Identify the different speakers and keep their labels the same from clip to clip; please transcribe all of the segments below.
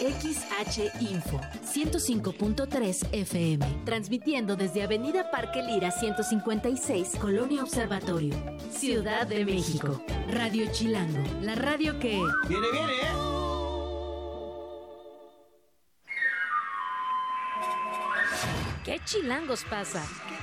Speaker 1: XH Info 105.3 FM, transmitiendo desde Avenida Parque Lira 156, Colonia Observatorio, Ciudad de México. Radio Chilango, la radio que...
Speaker 2: Viene, viene, ¿eh?
Speaker 1: ¿Qué chilangos pasa?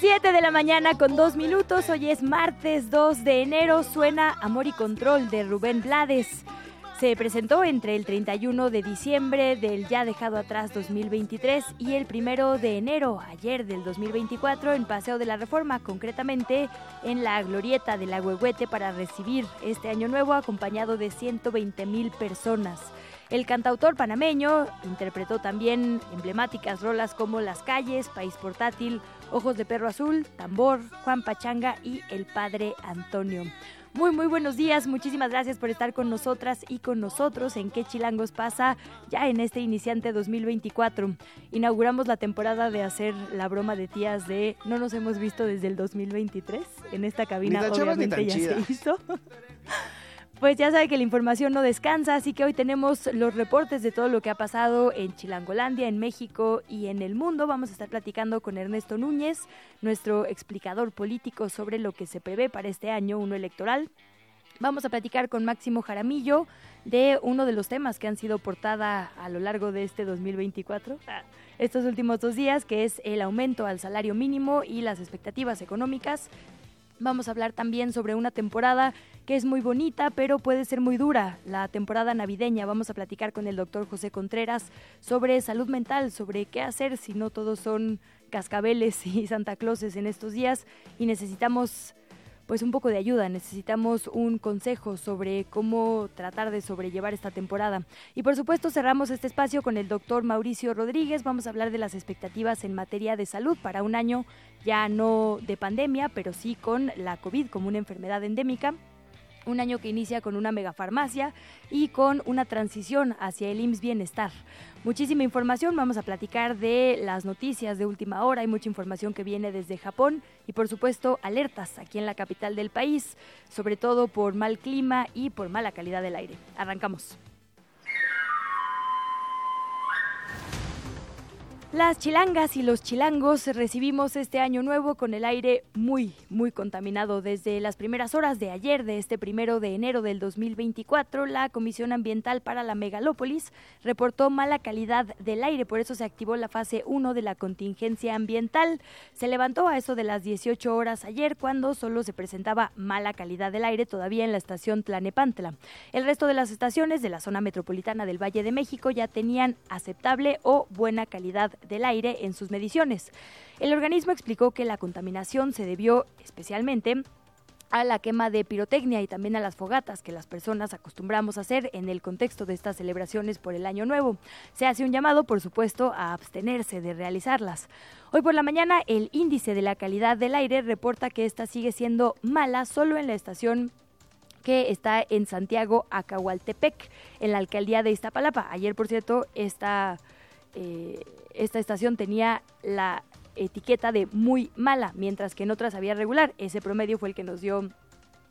Speaker 3: 7 de la mañana con 2 minutos, hoy es martes 2 de enero, suena Amor y Control de Rubén Blades. Se presentó entre el 31 de diciembre del ya dejado atrás 2023 y el 1 de enero, ayer del 2024, en Paseo de la Reforma, concretamente en la Glorieta de la Huehuete para recibir este año nuevo acompañado de 120 mil personas. El cantautor panameño interpretó también emblemáticas rolas como Las calles, País portátil, Ojos de Perro Azul, Tambor, Juan Pachanga y El Padre Antonio. Muy, muy buenos días. Muchísimas gracias por estar con nosotras y con nosotros en qué chilangos pasa ya en este iniciante 2024. Inauguramos la temporada de hacer la broma de tías de no nos hemos visto desde el 2023. En esta cabina obviamente ya se hizo. Pues ya sabe que la información no descansa, así que hoy tenemos los reportes de todo lo que ha pasado en Chilangolandia, en México y en el mundo. Vamos a estar platicando con Ernesto Núñez, nuestro explicador político sobre lo que se prevé para este año, uno electoral. Vamos a platicar con Máximo Jaramillo de uno de los temas que han sido portada a lo largo de este 2024, estos últimos dos días, que es el aumento al salario mínimo y las expectativas económicas Vamos a hablar también sobre una temporada que es muy bonita, pero puede ser muy dura, la temporada navideña. Vamos a platicar con el doctor José Contreras sobre salud mental, sobre qué hacer si no todos son cascabeles y Santa Clauses en estos días y necesitamos pues un poco de ayuda, necesitamos un consejo sobre cómo tratar de sobrellevar esta temporada. Y por supuesto cerramos este espacio con el doctor Mauricio Rodríguez, vamos a hablar de las expectativas en materia de salud para un año ya no de pandemia, pero sí con la COVID como una enfermedad endémica un año que inicia con una megafarmacia y con una transición hacia el IMSS Bienestar. Muchísima información, vamos a platicar de las noticias de última hora, hay mucha información que viene desde Japón y por supuesto alertas aquí en la capital del país, sobre todo por mal clima y por mala calidad del aire. Arrancamos. Las chilangas y los chilangos recibimos este año nuevo con el aire muy, muy contaminado. Desde las primeras horas de ayer, de este primero de enero del 2024, la Comisión Ambiental para la Megalópolis reportó mala calidad del aire, por eso se activó la fase 1 de la contingencia ambiental. Se levantó a eso de las 18 horas ayer, cuando solo se presentaba mala calidad del aire todavía en la estación Tlanepantla. El resto de las estaciones de la zona metropolitana del Valle de México ya tenían aceptable o buena calidad del aire en sus mediciones. El organismo explicó que la contaminación se debió especialmente a la quema de pirotecnia y también a las fogatas que las personas acostumbramos a hacer en el contexto de estas celebraciones por el Año Nuevo. Se hace un llamado, por supuesto, a abstenerse de realizarlas. Hoy por la mañana, el índice de la calidad del aire reporta que esta sigue siendo mala solo en la estación que está en Santiago, Acahualtepec, en la alcaldía de Iztapalapa. Ayer, por cierto, esta eh, esta estación tenía la etiqueta de muy mala, mientras que en otras había regular. Ese promedio fue el que nos dio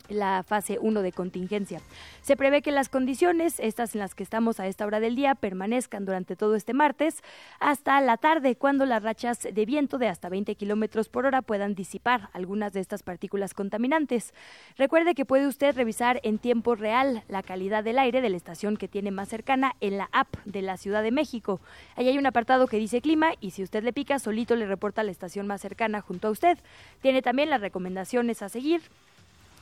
Speaker 3: la fase 1 de contingencia. Se prevé que las condiciones, estas en las que estamos a esta hora del día, permanezcan durante todo este martes hasta la tarde, cuando las rachas de viento de hasta 20 kilómetros por hora puedan disipar algunas de estas partículas contaminantes. Recuerde que puede usted revisar en tiempo real la calidad del aire de la estación que tiene más cercana en la app de la Ciudad de México. Ahí hay un apartado que dice clima y si usted le pica, solito le reporta la estación más cercana junto a usted. Tiene también las recomendaciones a seguir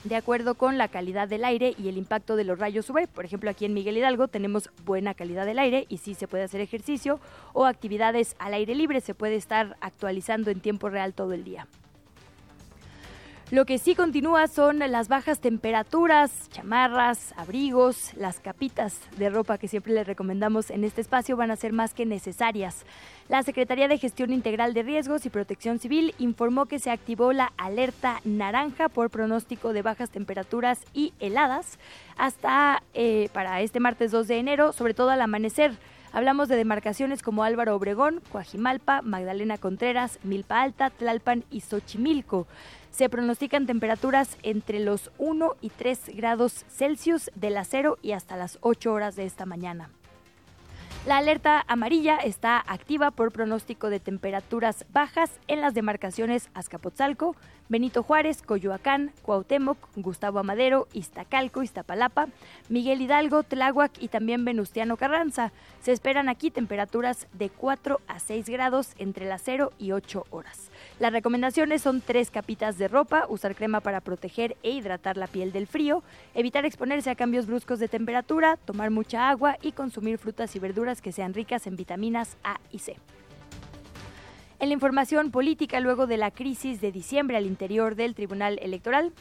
Speaker 3: de acuerdo con la calidad del aire y el impacto de los rayos UV. Por ejemplo, aquí en Miguel Hidalgo tenemos buena calidad del aire y sí se puede hacer ejercicio o actividades al aire libre, se puede estar actualizando en tiempo real todo el día. Lo que sí continúa son las bajas temperaturas, chamarras, abrigos, las capitas de ropa que siempre les recomendamos en este espacio van a ser más que necesarias. La Secretaría de Gestión Integral de Riesgos y Protección Civil informó que se activó la alerta naranja por pronóstico de bajas temperaturas y heladas hasta eh, para este martes 2 de enero, sobre todo al amanecer. Hablamos de demarcaciones como Álvaro Obregón, Coajimalpa, Magdalena Contreras, Milpa Alta, Tlalpan y Xochimilco. Se pronostican temperaturas entre los 1 y 3 grados Celsius de las 0 y hasta las 8 horas de esta mañana. La alerta amarilla está activa por pronóstico de temperaturas bajas en las demarcaciones Azcapotzalco, Benito Juárez, Coyoacán, Cuauhtémoc, Gustavo Amadero, Iztacalco, Iztapalapa, Miguel Hidalgo, Tláhuac y también Venustiano Carranza. Se esperan aquí temperaturas de 4 a 6 grados entre las 0 y 8 horas. Las recomendaciones son tres capitas de ropa, usar crema para proteger e hidratar la piel del frío, evitar exponerse a cambios bruscos de temperatura, tomar mucha agua y consumir frutas y verduras que sean ricas en vitaminas A y C. En la información política, luego de la crisis de diciembre al interior del Tribunal Electoral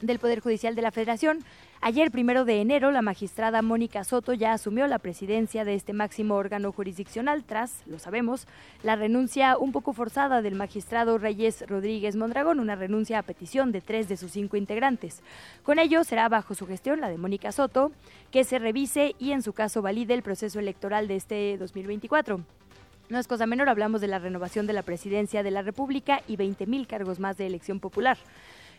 Speaker 3: del Poder Judicial de la Federación, Ayer, primero de enero, la magistrada Mónica Soto ya asumió la presidencia de este máximo órgano jurisdiccional tras, lo sabemos, la renuncia un poco forzada del magistrado Reyes Rodríguez Mondragón, una renuncia a petición de tres de sus cinco integrantes. Con ello, será bajo su gestión, la de Mónica Soto, que se revise y en su caso valide el proceso electoral de este 2024. No es cosa menor, hablamos de la renovación de la presidencia de la República y 20.000 cargos más de elección popular.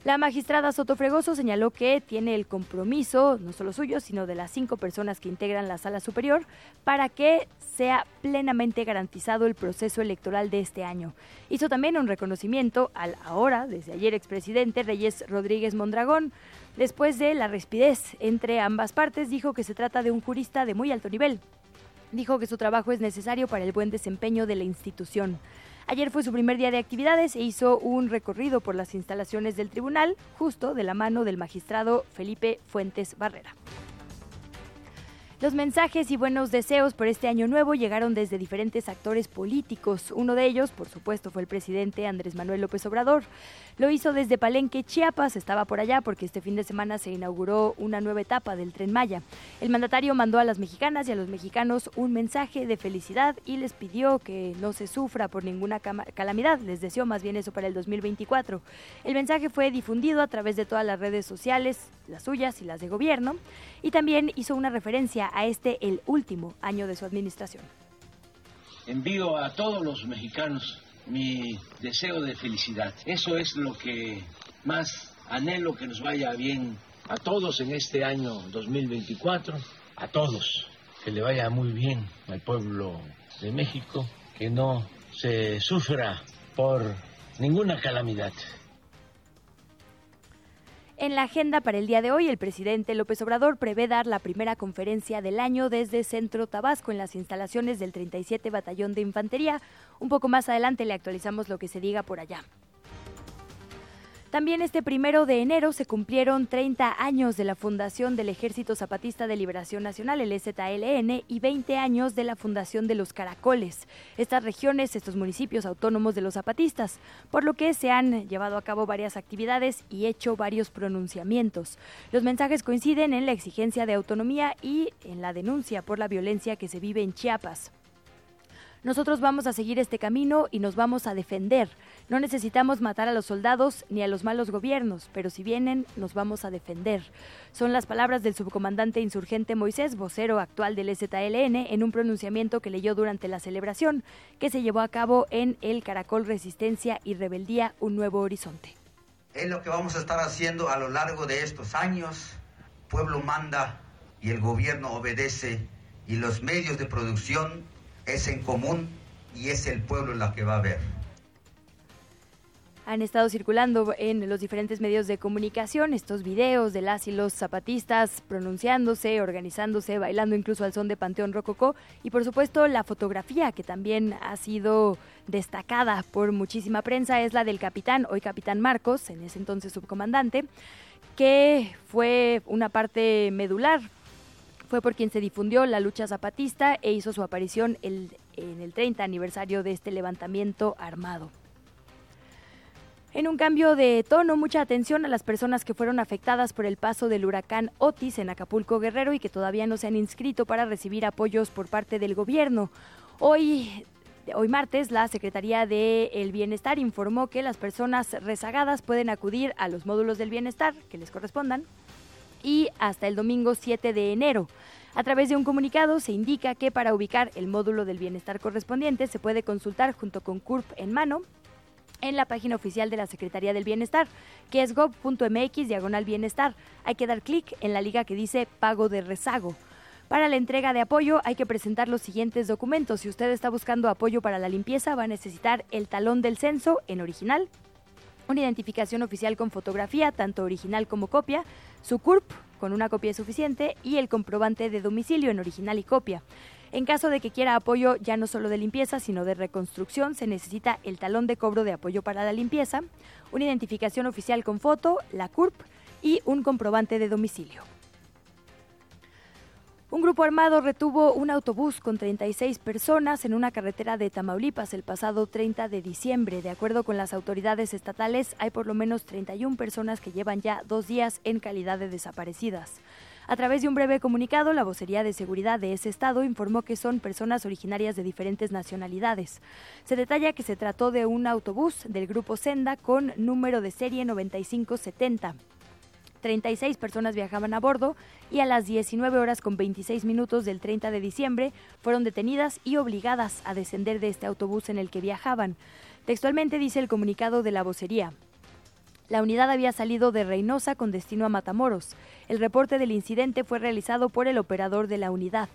Speaker 3: La magistrada Soto Fregoso señaló que tiene el compromiso, no solo suyo, sino de las cinco personas que integran la sala superior, para que sea plenamente garantizado el proceso electoral de este año. Hizo también un reconocimiento al ahora, desde ayer, expresidente Reyes Rodríguez Mondragón. Después de la respidez entre ambas partes, dijo que se trata de un jurista de muy alto nivel. Dijo que su trabajo es necesario para el buen desempeño de la institución. Ayer fue su primer día de actividades e hizo un recorrido por las instalaciones del tribunal, justo de la mano del magistrado Felipe Fuentes Barrera. Los mensajes y buenos deseos por este año nuevo llegaron desde diferentes actores políticos. Uno de ellos, por supuesto, fue el presidente Andrés Manuel López Obrador. Lo hizo desde Palenque, Chiapas, estaba por allá porque este fin de semana se inauguró una nueva etapa del tren Maya. El mandatario mandó a las mexicanas y a los mexicanos un mensaje de felicidad y les pidió que no se sufra por ninguna calamidad. Les deseó más bien eso para el 2024. El mensaje fue difundido a través de todas las redes sociales, las suyas y las de gobierno, y también hizo una referencia a este el último año de su administración.
Speaker 4: Envío a todos los mexicanos mi deseo de felicidad. Eso es lo que más anhelo que nos vaya bien a todos en este año 2024, a todos, que le vaya muy bien al pueblo de México, que no se sufra por ninguna calamidad.
Speaker 3: En la agenda para el día de hoy, el presidente López Obrador prevé dar la primera conferencia del año desde Centro Tabasco en las instalaciones del 37 Batallón de Infantería. Un poco más adelante le actualizamos lo que se diga por allá. También este primero de enero se cumplieron 30 años de la fundación del Ejército Zapatista de Liberación Nacional, el EZLN, y 20 años de la fundación de los Caracoles, estas regiones, estos municipios autónomos de los zapatistas, por lo que se han llevado a cabo varias actividades y hecho varios pronunciamientos. Los mensajes coinciden en la exigencia de autonomía y en la denuncia por la violencia que se vive en Chiapas. Nosotros vamos a seguir este camino y nos vamos a defender. No necesitamos matar a los soldados ni a los malos gobiernos, pero si vienen, nos vamos a defender. Son las palabras del subcomandante insurgente Moisés, vocero actual del EZLN, en un pronunciamiento que leyó durante la celebración que se llevó a cabo en el Caracol Resistencia y Rebeldía Un Nuevo Horizonte.
Speaker 5: Es lo que vamos a estar haciendo a lo largo de estos años. pueblo manda y el gobierno obedece y los medios de producción es en común y es el pueblo la que va a ver.
Speaker 3: Han estado circulando en los diferentes medios de comunicación estos videos de las y los zapatistas pronunciándose, organizándose, bailando incluso al son de Panteón Rococó y por supuesto la fotografía que también ha sido destacada por muchísima prensa es la del capitán, hoy capitán Marcos, en ese entonces subcomandante, que fue una parte medular fue por quien se difundió la lucha zapatista e hizo su aparición en el 30 aniversario de este levantamiento armado. En un cambio de tono, mucha atención a las personas que fueron afectadas por el paso del huracán Otis en Acapulco Guerrero y que todavía no se han inscrito para recibir apoyos por parte del gobierno. Hoy Hoy martes, la Secretaría del Bienestar informó que las personas rezagadas pueden acudir a los módulos del bienestar que les correspondan y hasta el domingo 7 de enero. A través de un comunicado se indica que para ubicar el módulo del bienestar correspondiente se puede consultar junto con CURP en mano en la página oficial de la Secretaría del Bienestar, que es gov.mx diagonal bienestar. Hay que dar clic en la liga que dice pago de rezago. Para la entrega de apoyo hay que presentar los siguientes documentos. Si usted está buscando apoyo para la limpieza, va a necesitar el talón del censo en original, una identificación oficial con fotografía, tanto original como copia, su CURP con una copia suficiente y el comprobante de domicilio en original y copia. En caso de que quiera apoyo ya no solo de limpieza, sino de reconstrucción, se necesita el talón de cobro de apoyo para la limpieza, una identificación oficial con foto, la CURP y un comprobante de domicilio. Un grupo armado retuvo un autobús con 36 personas en una carretera de Tamaulipas el pasado 30 de diciembre. De acuerdo con las autoridades estatales, hay por lo menos 31 personas que llevan ya dos días en calidad de desaparecidas. A través de un breve comunicado, la vocería de seguridad de ese estado informó que son personas originarias de diferentes nacionalidades. Se detalla que se trató de un autobús del grupo Senda con número de serie 9570. 36 personas viajaban a bordo y a las 19 horas con 26 minutos del 30 de diciembre fueron detenidas y obligadas a descender de este autobús en el que viajaban. Textualmente dice el comunicado de la vocería. La unidad había salido de Reynosa con destino a Matamoros. El reporte del incidente fue realizado por el operador de la unidad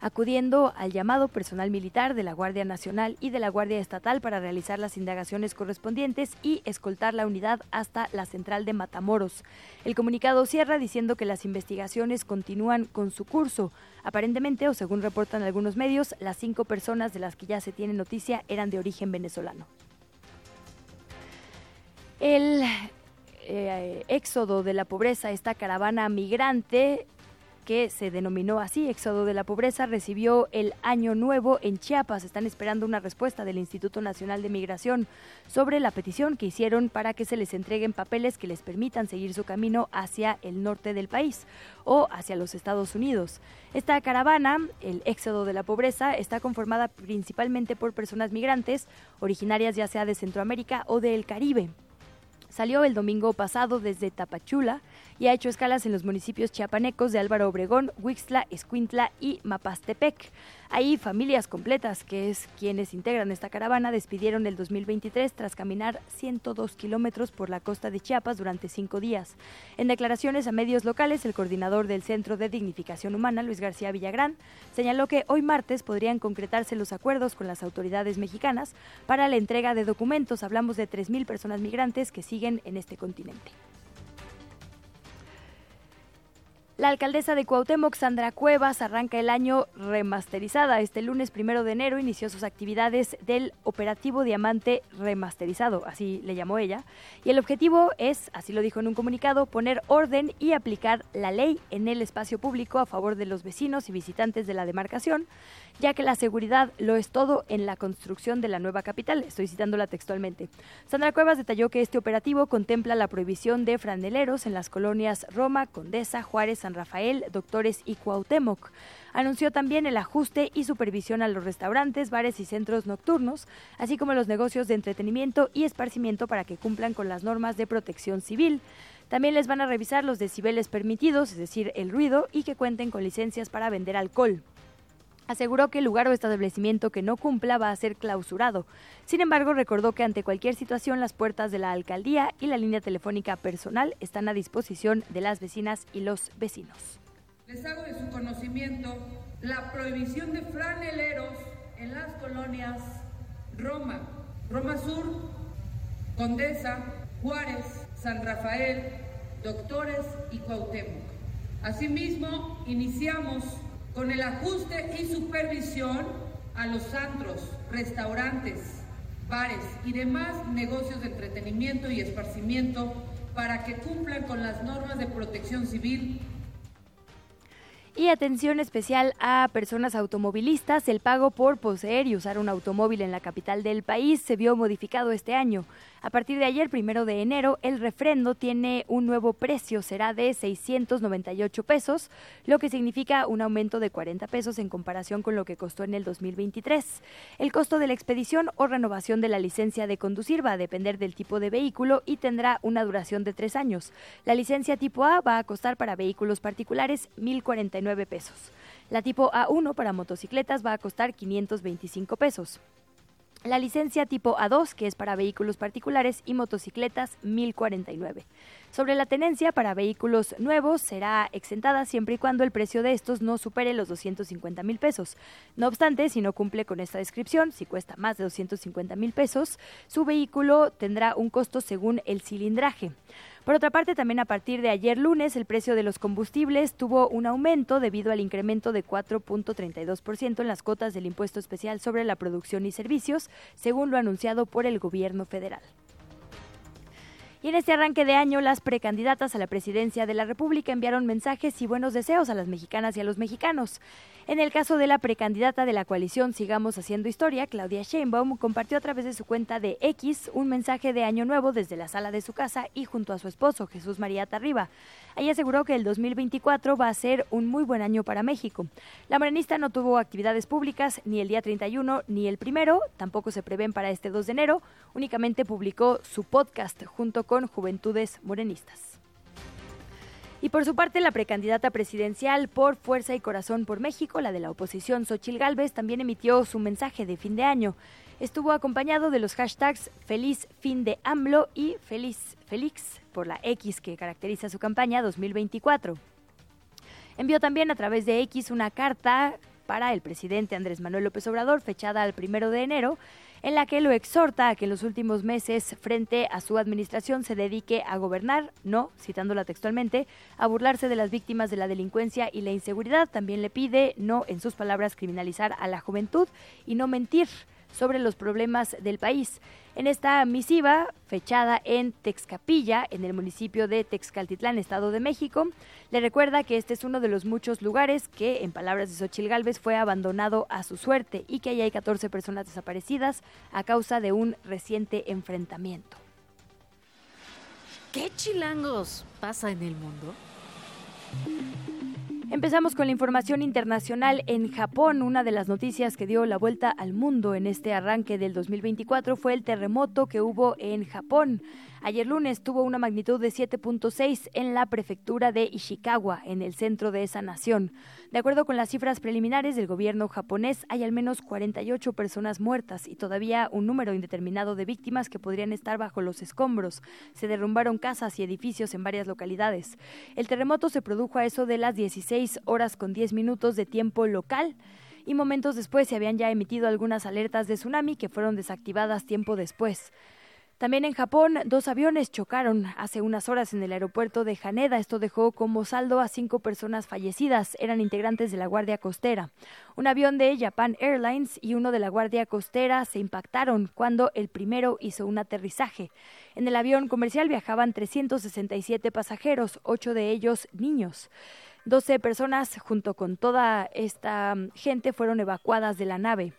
Speaker 3: acudiendo al llamado personal militar de la Guardia Nacional y de la Guardia Estatal para realizar las indagaciones correspondientes y escoltar la unidad hasta la central de Matamoros. El comunicado cierra diciendo que las investigaciones continúan con su curso. Aparentemente, o según reportan algunos medios, las cinco personas de las que ya se tiene noticia eran de origen venezolano. El eh, éxodo de la pobreza, esta caravana migrante, que se denominó así, Éxodo de la Pobreza, recibió el Año Nuevo en Chiapas. Están esperando una respuesta del Instituto Nacional de Migración sobre la petición que hicieron para que se les entreguen papeles que les permitan seguir su camino hacia el norte del país o hacia los Estados Unidos. Esta caravana, el Éxodo de la Pobreza, está conformada principalmente por personas migrantes originarias ya sea de Centroamérica o del Caribe. Salió el domingo pasado desde Tapachula y ha hecho escalas en los municipios chiapanecos de Álvaro Obregón, Huixtla, Escuintla y Mapastepec. Hay familias completas, que es quienes integran esta caravana, despidieron el 2023 tras caminar 102 kilómetros por la costa de Chiapas durante cinco días. En declaraciones a medios locales, el coordinador del Centro de Dignificación Humana, Luis García Villagrán, señaló que hoy martes podrían concretarse los acuerdos con las autoridades mexicanas para la entrega de documentos. Hablamos de 3.000 personas migrantes que siguen en este continente. La alcaldesa de Cuauhtémoc, Sandra Cuevas, arranca el año remasterizada. Este lunes primero de enero inició sus actividades del operativo Diamante Remasterizado, así le llamó ella. Y el objetivo es, así lo dijo en un comunicado, poner orden y aplicar la ley en el espacio público a favor de los vecinos y visitantes de la demarcación, ya que la seguridad lo es todo en la construcción de la nueva capital. Estoy citándola textualmente. Sandra Cuevas detalló que este operativo contempla la prohibición de franeleros en las colonias Roma, Condesa, Juárez, San Rafael, Doctores y Cuauhtémoc. Anunció también el ajuste y supervisión a los restaurantes, bares y centros nocturnos, así como los negocios de entretenimiento y esparcimiento para que cumplan con las normas de protección civil. También les van a revisar los decibeles permitidos, es decir, el ruido, y que cuenten con licencias para vender alcohol aseguró que el lugar o establecimiento que no cumpla va a ser clausurado. Sin embargo, recordó que ante cualquier situación las puertas de la alcaldía y la línea telefónica personal están a disposición de las vecinas y los vecinos.
Speaker 6: Les hago de su conocimiento la prohibición de franeleros en las colonias Roma, Roma Sur, Condesa, Juárez, San Rafael, Doctores y Cuauhtémoc. Asimismo, iniciamos con el ajuste y supervisión a los antros, restaurantes, bares y demás negocios de entretenimiento y esparcimiento para que cumplan con las normas de protección civil
Speaker 3: Y atención especial a personas automovilistas, el pago por poseer y usar un automóvil en la capital del país se vio modificado este año. A partir de ayer, primero de enero, el refrendo tiene un nuevo precio, será de 698 pesos, lo que significa un aumento de 40 pesos en comparación con lo que costó en el 2023. El costo de la expedición o renovación de la licencia de conducir va a depender del tipo de vehículo y tendrá una duración de tres años. La licencia tipo A va a costar para vehículos particulares 1.049 pesos. La tipo A1 para motocicletas va a costar 525 pesos. La licencia tipo A2, que es para vehículos particulares y motocicletas, 1049. Sobre la tenencia para vehículos nuevos será exentada siempre y cuando el precio de estos no supere los 250 mil pesos. No obstante, si no cumple con esta descripción, si cuesta más de 250 mil pesos, su vehículo tendrá un costo según el cilindraje. Por otra parte, también a partir de ayer lunes, el precio de los combustibles tuvo un aumento debido al incremento de 4.32% en las cotas del impuesto especial sobre la producción y servicios, según lo anunciado por el gobierno federal. Y en este arranque de año, las precandidatas a la presidencia de la República enviaron mensajes y buenos deseos a las mexicanas y a los mexicanos. En el caso de la precandidata de la coalición Sigamos Haciendo Historia, Claudia Sheinbaum compartió a través de su cuenta de X un mensaje de Año Nuevo desde la sala de su casa y junto a su esposo, Jesús María Tarriba. Ella aseguró que el 2024 va a ser un muy buen año para México. La morenista no tuvo actividades públicas ni el día 31 ni el primero, tampoco se prevén para este 2 de enero, únicamente publicó su podcast junto con Juventudes Morenistas. Y por su parte, la precandidata presidencial por Fuerza y Corazón por México, la de la oposición Xochil Gálvez, también emitió su mensaje de fin de año. Estuvo acompañado de los hashtags Feliz Fin de AMLO y Feliz Félix por la X que caracteriza su campaña 2024. Envió también a través de X una carta para el presidente Andrés Manuel López Obrador, fechada al primero de enero, en la que lo exhorta a que en los últimos meses, frente a su administración, se dedique a gobernar, no, citándola textualmente, a burlarse de las víctimas de la delincuencia y la inseguridad. También le pide, no, en sus palabras, criminalizar a la juventud y no mentir sobre los problemas del país. En esta misiva, fechada en Texcapilla, en el municipio de Texcaltitlán, Estado de México, le recuerda que este es uno de los muchos lugares que, en palabras de Xochil Gálvez, fue abandonado a su suerte y que ahí hay 14 personas desaparecidas a causa de un reciente enfrentamiento.
Speaker 1: ¿Qué chilangos pasa en el mundo?
Speaker 3: Empezamos con la información internacional en Japón. Una de las noticias que dio la vuelta al mundo en este arranque del 2024 fue el terremoto que hubo en Japón. Ayer lunes tuvo una magnitud de 7.6 en la prefectura de Ishikawa, en el centro de esa nación. De acuerdo con las cifras preliminares del gobierno japonés, hay al menos 48 personas muertas y todavía un número indeterminado de víctimas que podrían estar bajo los escombros. Se derrumbaron casas y edificios en varias localidades. El terremoto se produjo a eso de las 16 horas con 10 minutos de tiempo local y momentos después se habían ya emitido algunas alertas de tsunami que fueron desactivadas tiempo después. También en Japón, dos aviones chocaron hace unas horas en el aeropuerto de Haneda. Esto dejó como saldo a cinco personas fallecidas. Eran integrantes de la Guardia Costera. Un avión de Japan Airlines y uno de la Guardia Costera se impactaron cuando el primero hizo un aterrizaje. En el avión comercial viajaban 367 pasajeros, ocho de ellos niños. 12 personas junto con toda esta gente fueron evacuadas de la nave.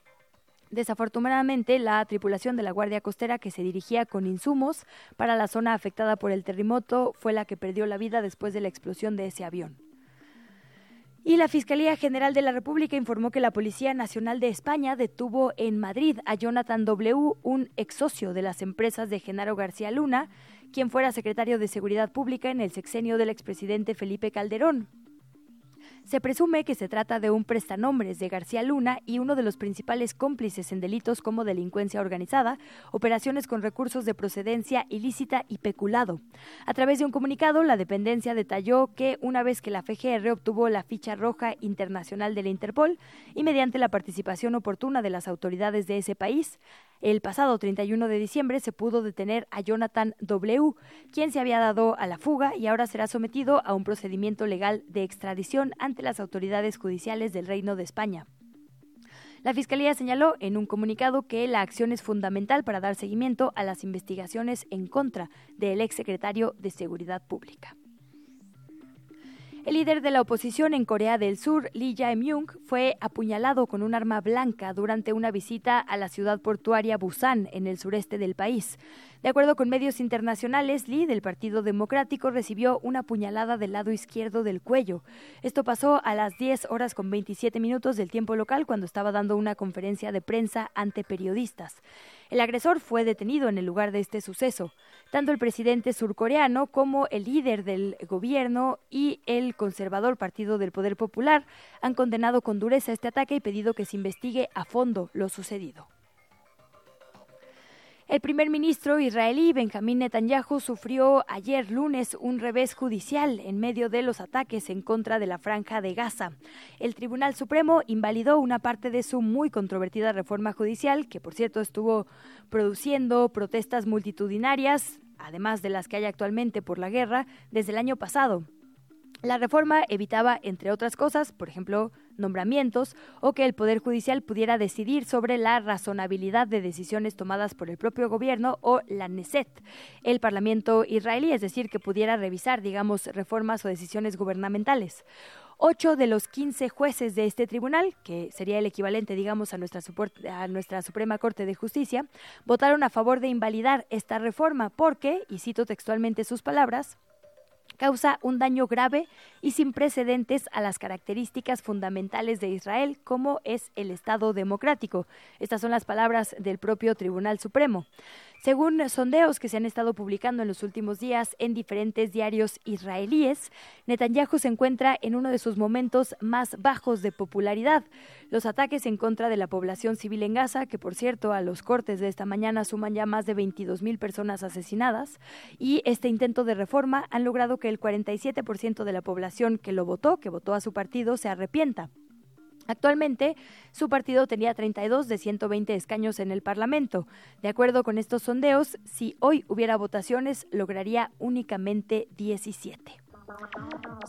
Speaker 3: Desafortunadamente, la tripulación de la Guardia Costera que se dirigía con insumos para la zona afectada por el terremoto fue la que perdió la vida después de la explosión de ese avión. Y la Fiscalía General de la República informó que la Policía Nacional de España detuvo en Madrid a Jonathan W., un ex socio de las empresas de Genaro García Luna, quien fuera secretario de Seguridad Pública en el sexenio del expresidente Felipe Calderón. Se presume que se trata de un prestanombres de García Luna y uno de los principales cómplices en delitos como delincuencia organizada, operaciones con recursos de procedencia ilícita y peculado. A través de un comunicado, la dependencia detalló que una vez que la FGR obtuvo la ficha roja internacional de la Interpol y mediante la participación oportuna de las autoridades de ese país, el pasado 31 de diciembre se pudo detener a Jonathan W., quien se había dado a la fuga y ahora será sometido a un procedimiento legal de extradición ante las autoridades judiciales del Reino de España. La Fiscalía señaló en un comunicado que la acción es fundamental para dar seguimiento a las investigaciones en contra del exsecretario de Seguridad Pública. El líder de la oposición en Corea del Sur, Lee Jae-myung, fue apuñalado con un arma blanca durante una visita a la ciudad portuaria Busan, en el sureste del país. De acuerdo con medios internacionales, Lee, del Partido Democrático, recibió una puñalada del lado izquierdo del cuello. Esto pasó a las 10 horas con 27 minutos del tiempo local cuando estaba dando una conferencia de prensa ante periodistas. El agresor fue detenido en el lugar de este suceso. Tanto el presidente surcoreano como el líder del gobierno y el conservador Partido del Poder Popular han condenado con dureza este ataque y pedido que se investigue a fondo lo sucedido. El primer ministro israelí Benjamín Netanyahu sufrió ayer lunes un revés judicial en medio de los ataques en contra de la franja de Gaza. El Tribunal Supremo invalidó una parte de su muy controvertida reforma judicial, que por cierto estuvo produciendo protestas multitudinarias, además de las que hay actualmente por la guerra, desde el año pasado. La reforma evitaba, entre otras cosas, por ejemplo, nombramientos o que el Poder Judicial pudiera decidir sobre la razonabilidad de decisiones tomadas por el propio gobierno o la Neset, el Parlamento israelí, es decir, que pudiera revisar, digamos, reformas o decisiones gubernamentales. Ocho de los quince jueces de este tribunal, que sería el equivalente, digamos, a nuestra, a nuestra Suprema Corte de Justicia, votaron a favor de invalidar esta reforma porque, y cito textualmente sus palabras, causa un daño grave y sin precedentes a las características fundamentales de Israel, como es el Estado democrático. Estas son las palabras del propio Tribunal Supremo. Según sondeos que se han estado publicando en los últimos días en diferentes diarios israelíes, Netanyahu se encuentra en uno de sus momentos más bajos de popularidad. Los ataques en contra de la población civil en Gaza, que por cierto a los cortes de esta mañana suman ya más de 22 mil personas asesinadas, y este intento de reforma han logrado que el 47% de la población que lo votó, que votó a su partido, se arrepienta. Actualmente, su partido tenía 32 de 120 escaños en el Parlamento. De acuerdo con estos sondeos, si hoy hubiera votaciones, lograría únicamente 17.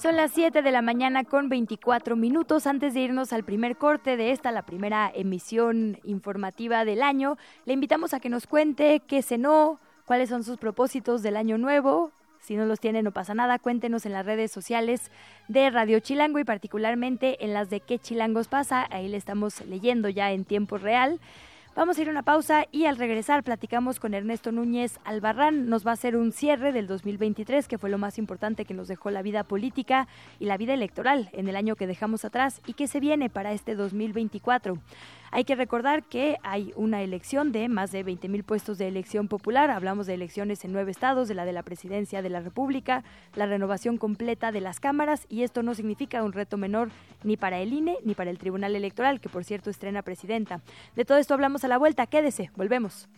Speaker 3: Son las 7 de la mañana con 24 minutos. Antes de irnos al primer corte de esta, la primera emisión informativa del año, le invitamos a que nos cuente qué cenó, cuáles son sus propósitos del año nuevo, si no los tiene, no pasa nada. Cuéntenos en las redes sociales de Radio Chilango y particularmente en las de qué chilangos pasa. Ahí le estamos leyendo ya en tiempo real. Vamos a ir a una pausa y al regresar platicamos con Ernesto Núñez Albarrán. Nos va a hacer un cierre del 2023, que fue lo más importante que nos dejó la vida política y la vida electoral en el año que dejamos atrás y que se viene para este 2024. Hay que recordar que hay una elección de más de 20 mil puestos de elección popular. Hablamos de elecciones en nueve estados, de la de la presidencia de la República, la renovación completa de las cámaras y esto no significa un reto menor ni para el INE ni para el Tribunal Electoral, que por cierto estrena presidenta. De todo esto hablamos a la vuelta. Quédese, volvemos.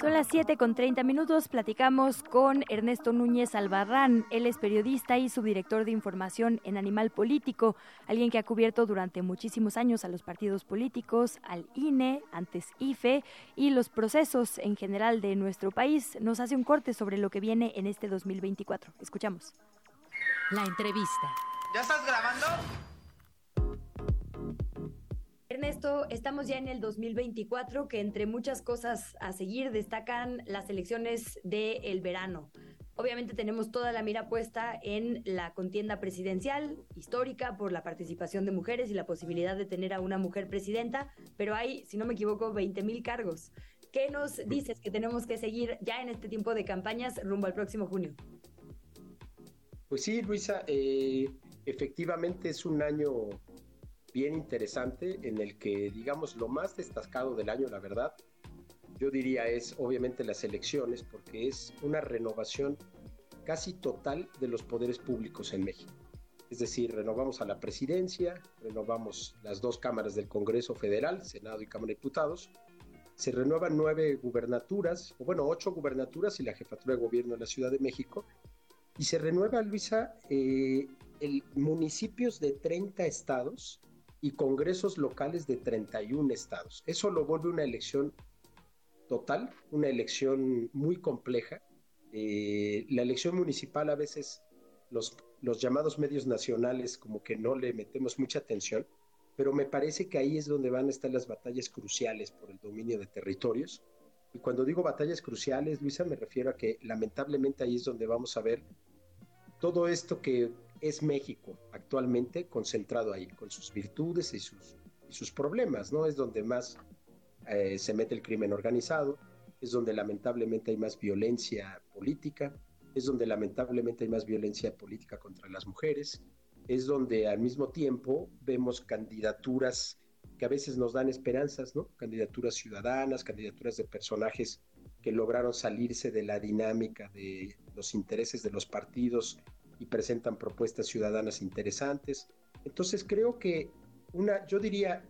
Speaker 3: Son las 7 con 30 minutos. Platicamos con Ernesto Núñez Albarrán. Él es periodista y subdirector de información en Animal Político, alguien que ha cubierto durante muchísimos años a los partidos políticos, al INE, antes IFE y los procesos en general de nuestro país. Nos hace un corte sobre lo que viene en este 2024. Escuchamos.
Speaker 1: La entrevista.
Speaker 2: ¿Ya estás grabando?
Speaker 3: Ernesto, estamos ya en el 2024, que entre muchas cosas a seguir destacan las elecciones del verano. Obviamente tenemos toda la mira puesta en la contienda presidencial histórica por la participación de mujeres y la posibilidad de tener a una mujer presidenta, pero hay, si no me equivoco, 20 mil cargos. ¿Qué nos dices que tenemos que seguir ya en este tiempo de campañas rumbo al próximo junio?
Speaker 7: Pues sí, Luisa, eh, efectivamente es un año bien interesante en el que, digamos, lo más destacado del año, la verdad, yo diría es obviamente las elecciones, porque es una renovación casi total de los poderes públicos en México. Es decir, renovamos a la presidencia, renovamos las dos cámaras del Congreso Federal, Senado y Cámara de Diputados, se renuevan nueve gubernaturas, o bueno, ocho gubernaturas y la jefatura de gobierno de la Ciudad de México, y se renueva, Luisa, eh, el municipios de 30 estados y congresos locales de 31 estados. Eso lo vuelve una elección total, una elección muy compleja. Eh, la elección municipal a veces los, los llamados medios nacionales como que no le metemos mucha atención, pero me parece que ahí es donde van a estar las batallas cruciales por el dominio de territorios. Y cuando digo batallas cruciales, Luisa, me refiero a que lamentablemente ahí es donde vamos a ver todo esto que es México actualmente concentrado ahí, con sus virtudes y sus, sus problemas, ¿no? Es donde más eh, se mete el crimen organizado, es donde lamentablemente hay más violencia política, es donde lamentablemente hay más violencia política contra las mujeres, es donde al mismo tiempo vemos candidaturas que a veces nos dan esperanzas, ¿no? Candidaturas ciudadanas, candidaturas de personajes que lograron salirse de la dinámica de los intereses de los partidos y presentan propuestas ciudadanas interesantes. Entonces creo que una, yo diría,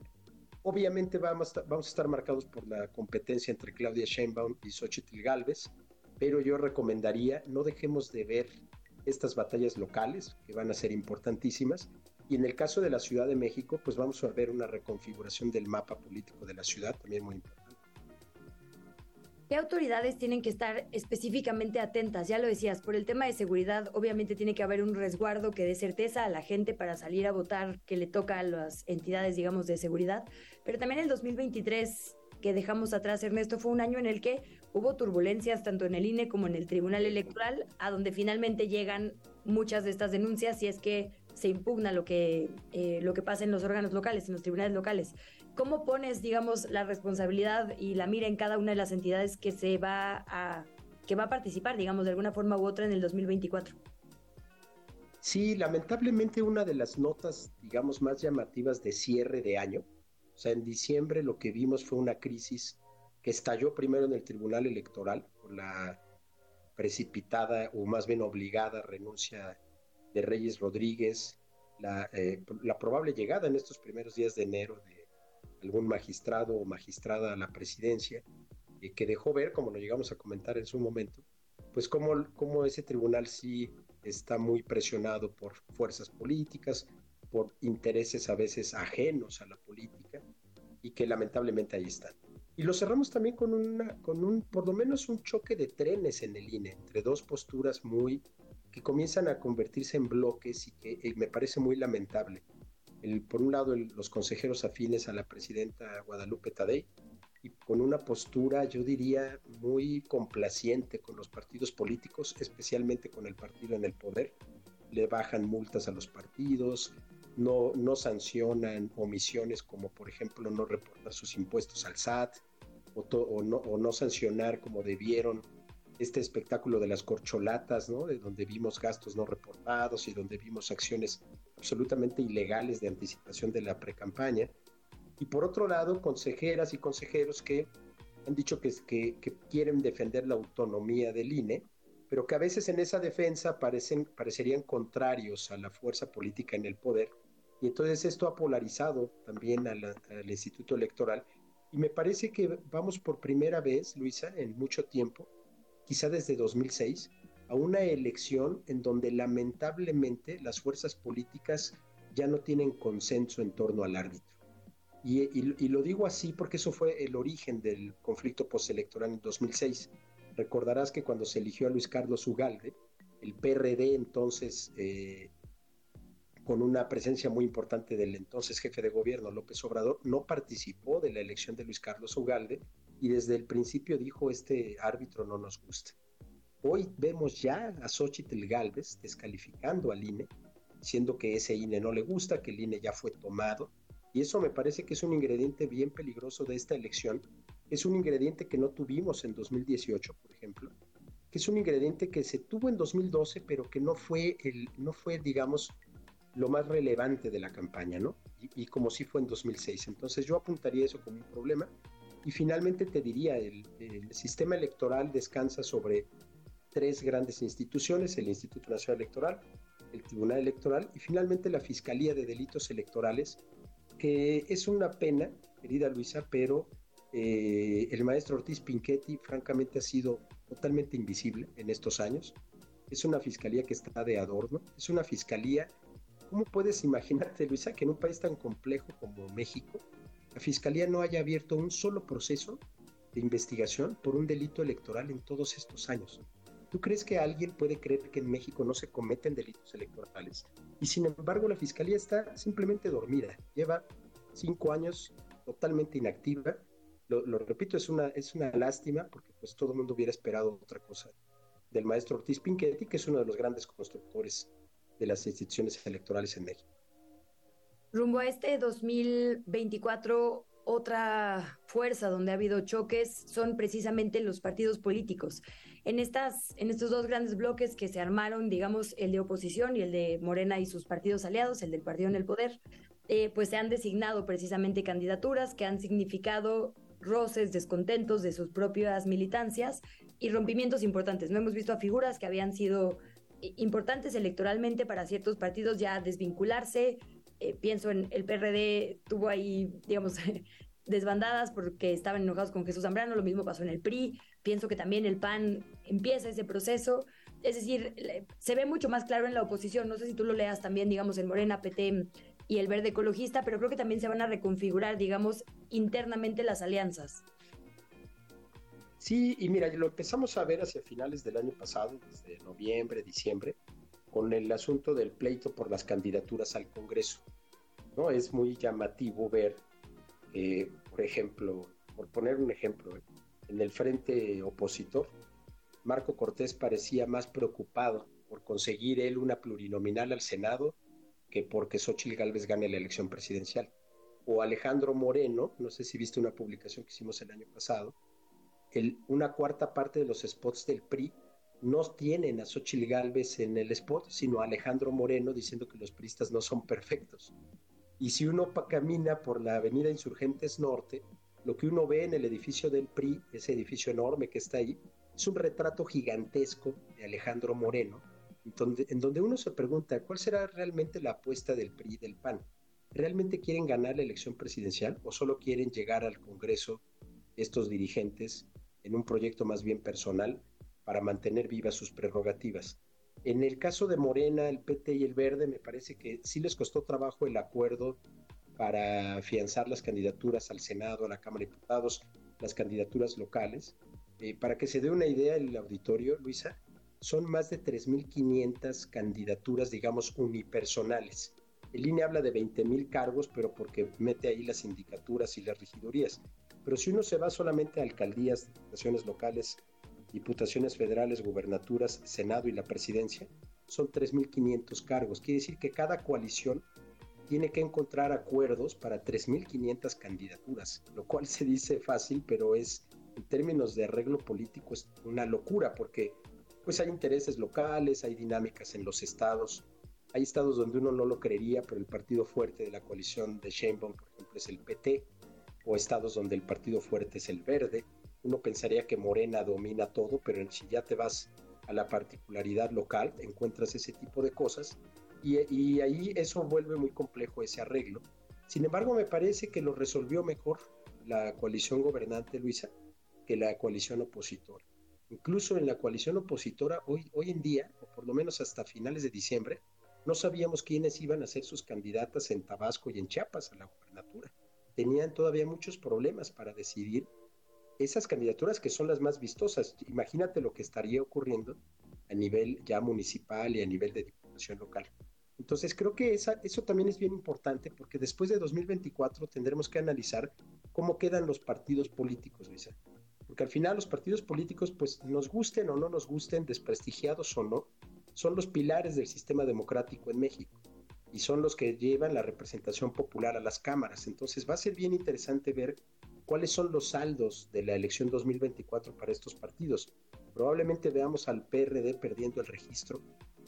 Speaker 7: obviamente vamos, vamos a estar marcados por la competencia entre Claudia Sheinbaum y Xochitl Galvez, pero yo recomendaría no dejemos de ver estas batallas locales que van a ser importantísimas y en el caso de la Ciudad de México pues vamos a ver una reconfiguración del mapa político de la ciudad también muy importante.
Speaker 3: ¿Qué autoridades tienen que estar específicamente atentas? Ya lo decías, por el tema de seguridad, obviamente tiene que haber un resguardo que dé certeza a la gente para salir a votar que le toca a las entidades, digamos, de seguridad. Pero también el 2023 que dejamos atrás, Ernesto, fue un año en el que hubo turbulencias tanto en el INE como en el Tribunal Electoral, a donde finalmente llegan muchas de estas denuncias si es que se impugna lo que, eh, lo que pasa en los órganos locales, en los tribunales locales. ¿Cómo pones, digamos, la responsabilidad y la mira en cada una de las entidades que se va a, que va a participar, digamos, de alguna forma u otra en el 2024?
Speaker 7: Sí, lamentablemente una de las notas, digamos, más llamativas de cierre de año, o sea, en diciembre lo que vimos fue una crisis que estalló primero en el Tribunal Electoral por la precipitada o más bien obligada renuncia de Reyes Rodríguez, eh, la, probable llegada en estos primeros días de enero de algún magistrado o magistrada a la presidencia, eh, que dejó ver, como lo llegamos a comentar en su momento, pues cómo, cómo ese tribunal sí está muy presionado por fuerzas políticas, por intereses a veces ajenos a la política y que lamentablemente ahí están. Y lo cerramos también con, una, con un, por lo menos un choque de trenes en el INE, entre dos posturas muy que comienzan a convertirse en bloques y que me parece muy lamentable. El, por un lado, los consejeros afines a la presidenta Guadalupe Tadei y con una postura, yo diría, muy complaciente con los partidos políticos, especialmente con el partido en el poder. Le bajan multas a los partidos, no, no sancionan omisiones como, por ejemplo, no reportar sus impuestos al SAT o, no, o no sancionar como debieron este espectáculo de las corcholatas, ¿no? De donde vimos gastos no reportados y donde vimos acciones absolutamente ilegales de anticipación de la precampaña. Y por otro lado, consejeras y consejeros que han dicho que, que, que, quieren defender la autonomía del INE, pero que a veces en esa defensa parecen, parecerían contrarios a la fuerza política en el poder. Y entonces esto ha polarizado también al Instituto Electoral. Y me parece que vamos por primera vez, Luisa, en mucho tiempo, quizá desde 2006, a una elección en donde lamentablemente las fuerzas políticas ya no tienen consenso en torno al árbitro. Y, lo digo así porque eso fue el origen del conflicto postelectoral en 2006. Recordarás que cuando se eligió a Luis Carlos Ugalde, el PRD entonces, eh, con una presencia muy importante del entonces jefe de gobierno López Obrador, no participó de la elección de Luis Carlos Ugalde y desde el principio dijo este árbitro no nos gusta. Hoy vemos ya a Xochitl Galvez descalificando al INE, diciendo que ese INE no le gusta, que el INE ya fue tomado, y eso me parece que es un ingrediente bien peligroso de esta elección. Es un ingrediente que no tuvimos en 2018, por ejemplo, que es un ingrediente que se tuvo en 2012, pero que no fue, el, no fue digamos, lo más relevante de la campaña, ¿no? Y, y como sí fue en 2006. Entonces yo apuntaría eso como un problema. Y finalmente te diría, el, sistema electoral descansa sobre tres grandes instituciones, el Instituto Nacional Electoral, el Tribunal Electoral y finalmente la Fiscalía de Delitos Electorales, que es una pena, querida Luisa, pero eh, el maestro Ortiz Pinchetti francamente ha sido totalmente invisible en estos años. Es una fiscalía que está de adorno, es una fiscalía, ¿cómo puedes imaginarte, Luisa, que en un país tan complejo como México, la Fiscalía no haya abierto un solo proceso de investigación por un delito electoral en todos estos años. ¿Tú crees que alguien puede creer que en México no se cometen delitos electorales? Y sin embargo la Fiscalía está simplemente dormida. Lleva cinco años totalmente inactiva. Lo, repito, es una, es una lástima porque pues todo el mundo hubiera esperado otra cosa del maestro Ortiz Pinchetti, que es uno de los grandes constructores de las instituciones electorales en México.
Speaker 3: Rumbo a este 2024, otra fuerza donde ha habido choques son precisamente los partidos políticos. En, estas, en estos dos grandes bloques que se armaron, digamos, el de oposición y el de Morena y sus partidos aliados, el del partido en el poder, eh, pues se han designado precisamente candidaturas que han significado roces, descontentos de sus propias militancias y rompimientos importantes. No hemos visto a figuras que habían sido importantes electoralmente para ciertos partidos ya desvincularse. Eh, pienso en el PRD, tuvo ahí, digamos, desbandadas porque estaban enojados con Jesús Zambrano, lo mismo pasó en el PRI, pienso que también el PAN empieza ese proceso, es decir, se ve mucho más claro en la oposición, no sé si tú lo leas también, digamos, en Morena, PT y el Verde Ecologista, pero creo que también se van a reconfigurar, digamos, internamente las alianzas.
Speaker 7: Sí, y mira, lo empezamos a ver hacia finales del año pasado, desde noviembre, diciembre, con el asunto del pleito por las candidaturas al Congreso. ¿no? Es muy llamativo ver, eh, por ejemplo, por poner un ejemplo, en el frente opositor, Marco Cortés parecía más preocupado por conseguir él una plurinominal al Senado que porque Xochitl Gálvez gane la elección presidencial. O Alejandro Moreno, no sé si viste una publicación que hicimos el año pasado, el, una cuarta parte de los spots del PRI no tienen a Xochitl Gálvez en el spot, sino a Alejandro Moreno diciendo que los priistas no son perfectos. Y si uno camina por la avenida Insurgentes Norte, lo que uno ve en el edificio del PRI, ese edificio enorme que está ahí, es un retrato gigantesco de Alejandro Moreno, en donde uno se pregunta cuál será realmente la apuesta del PRI y del PAN. ¿Realmente quieren ganar la elección presidencial o solo quieren llegar al Congreso estos dirigentes en un proyecto más bien personal para mantener vivas sus prerrogativas? En el caso de Morena, el PT y el Verde, me parece que sí les costó trabajo el acuerdo para afianzar las candidaturas al Senado, a la Cámara de Diputados, las candidaturas locales. Eh, para que se dé una idea, el auditorio, Luisa, son más de 3.500 candidaturas, digamos, unipersonales. El INE habla de 20.000 cargos, pero porque mete ahí las sindicaturas y las regidurías. Pero si uno se va solamente a alcaldías, diputaciones locales, diputaciones federales, gubernaturas, Senado y la presidencia, son 3.500 cargos. Quiere decir que cada coalición tiene que encontrar acuerdos para 3.500 candidaturas, lo cual se dice fácil, pero es, en términos de arreglo político, es una locura, porque pues hay intereses locales, hay dinámicas en los estados, hay estados donde uno no lo creería, pero el partido fuerte de la coalición de Sheinbaum, por ejemplo, es el PT, o estados donde el partido fuerte es el Verde. Uno pensaría que Morena domina todo, pero si ya te vas a la particularidad local, encuentras ese tipo de cosas y, ahí eso vuelve muy complejo ese arreglo. Sin embargo, me parece que lo resolvió mejor la coalición gobernante, Luisa, que la coalición opositora. Incluso en la coalición opositora, hoy, hoy en día, o por lo menos hasta finales de diciembre, no sabíamos quiénes iban a ser sus candidatas en Tabasco y en Chiapas a la gobernatura. Tenían todavía muchos problemas para decidir esas candidaturas que son las más vistosas. Imagínate lo que estaría ocurriendo a nivel ya municipal y a nivel de diputación local. Entonces creo que esa, eso también es bien importante porque después de 2024 tendremos que analizar cómo quedan los partidos políticos, Luisa. Porque al final los partidos políticos, pues nos gusten o no nos gusten, desprestigiados o no, son los pilares del sistema democrático en México y son los que llevan la representación popular a las cámaras. Entonces va a ser bien interesante ver cuáles son los saldos de la elección 2024 para estos partidos. Probablemente veamos al PRD perdiendo el registro,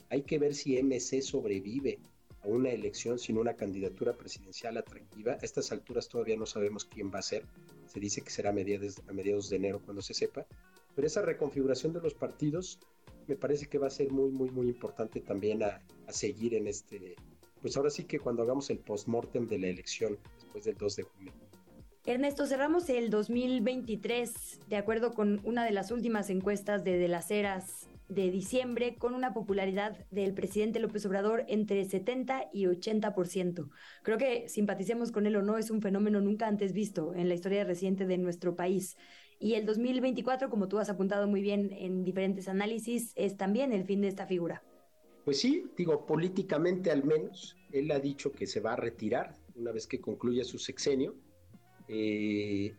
Speaker 7: hay que ver si MC sobrevive a una elección sin una candidatura presidencial atractiva. A estas alturas todavía no sabemos quién va a ser. Se dice que será a mediados, a mediados de enero cuando se sepa. Pero esa reconfiguración de los partidos me parece que va a ser muy, muy, muy importante también a, a seguir en este... Pues ahora sí que cuando hagamos el postmortem de la elección después del 2 de junio.
Speaker 3: Ernesto, cerramos el 2023 de acuerdo con una de las últimas encuestas de De las Heras de diciembre con una popularidad del presidente López Obrador entre 70 y 80%. Creo que simpaticemos con él o no es un fenómeno nunca antes visto en la historia reciente de nuestro país. Y el 2024, como tú has apuntado muy bien en diferentes análisis, es también el fin de esta figura.
Speaker 7: Pues sí, digo, políticamente al menos, él ha dicho que se va a retirar una vez que concluya su sexenio. Eh,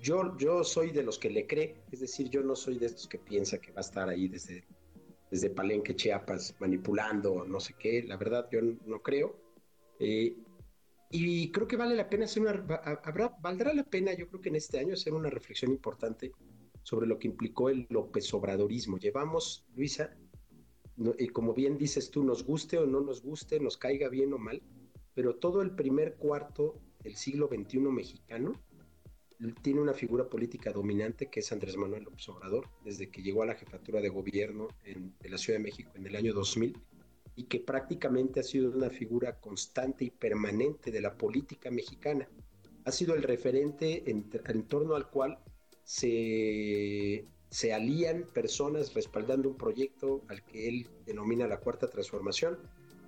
Speaker 7: yo, yo soy de los que le cree, es decir, yo no soy de estos que piensa que va a estar ahí desde desde Palenque, Chiapas, manipulando, no sé qué, la verdad yo no creo. Eh, y creo que vale la pena hacer una, habrá, valdrá la pena, yo creo que en este año hacer una reflexión importante sobre lo que implicó el López Obradorismo. Llevamos, Luisa, y como bien dices tú, nos guste o no nos guste, nos caiga bien o mal, pero todo el primer cuarto del siglo XXI mexicano tiene una figura política dominante que es Andrés Manuel López desde que llegó a la jefatura de gobierno de la Ciudad de México en el año 2000 y que prácticamente ha sido una figura constante y permanente de la política mexicana. Ha sido el referente en, torno al cual se, se alían personas respaldando un proyecto al que él denomina la Cuarta Transformación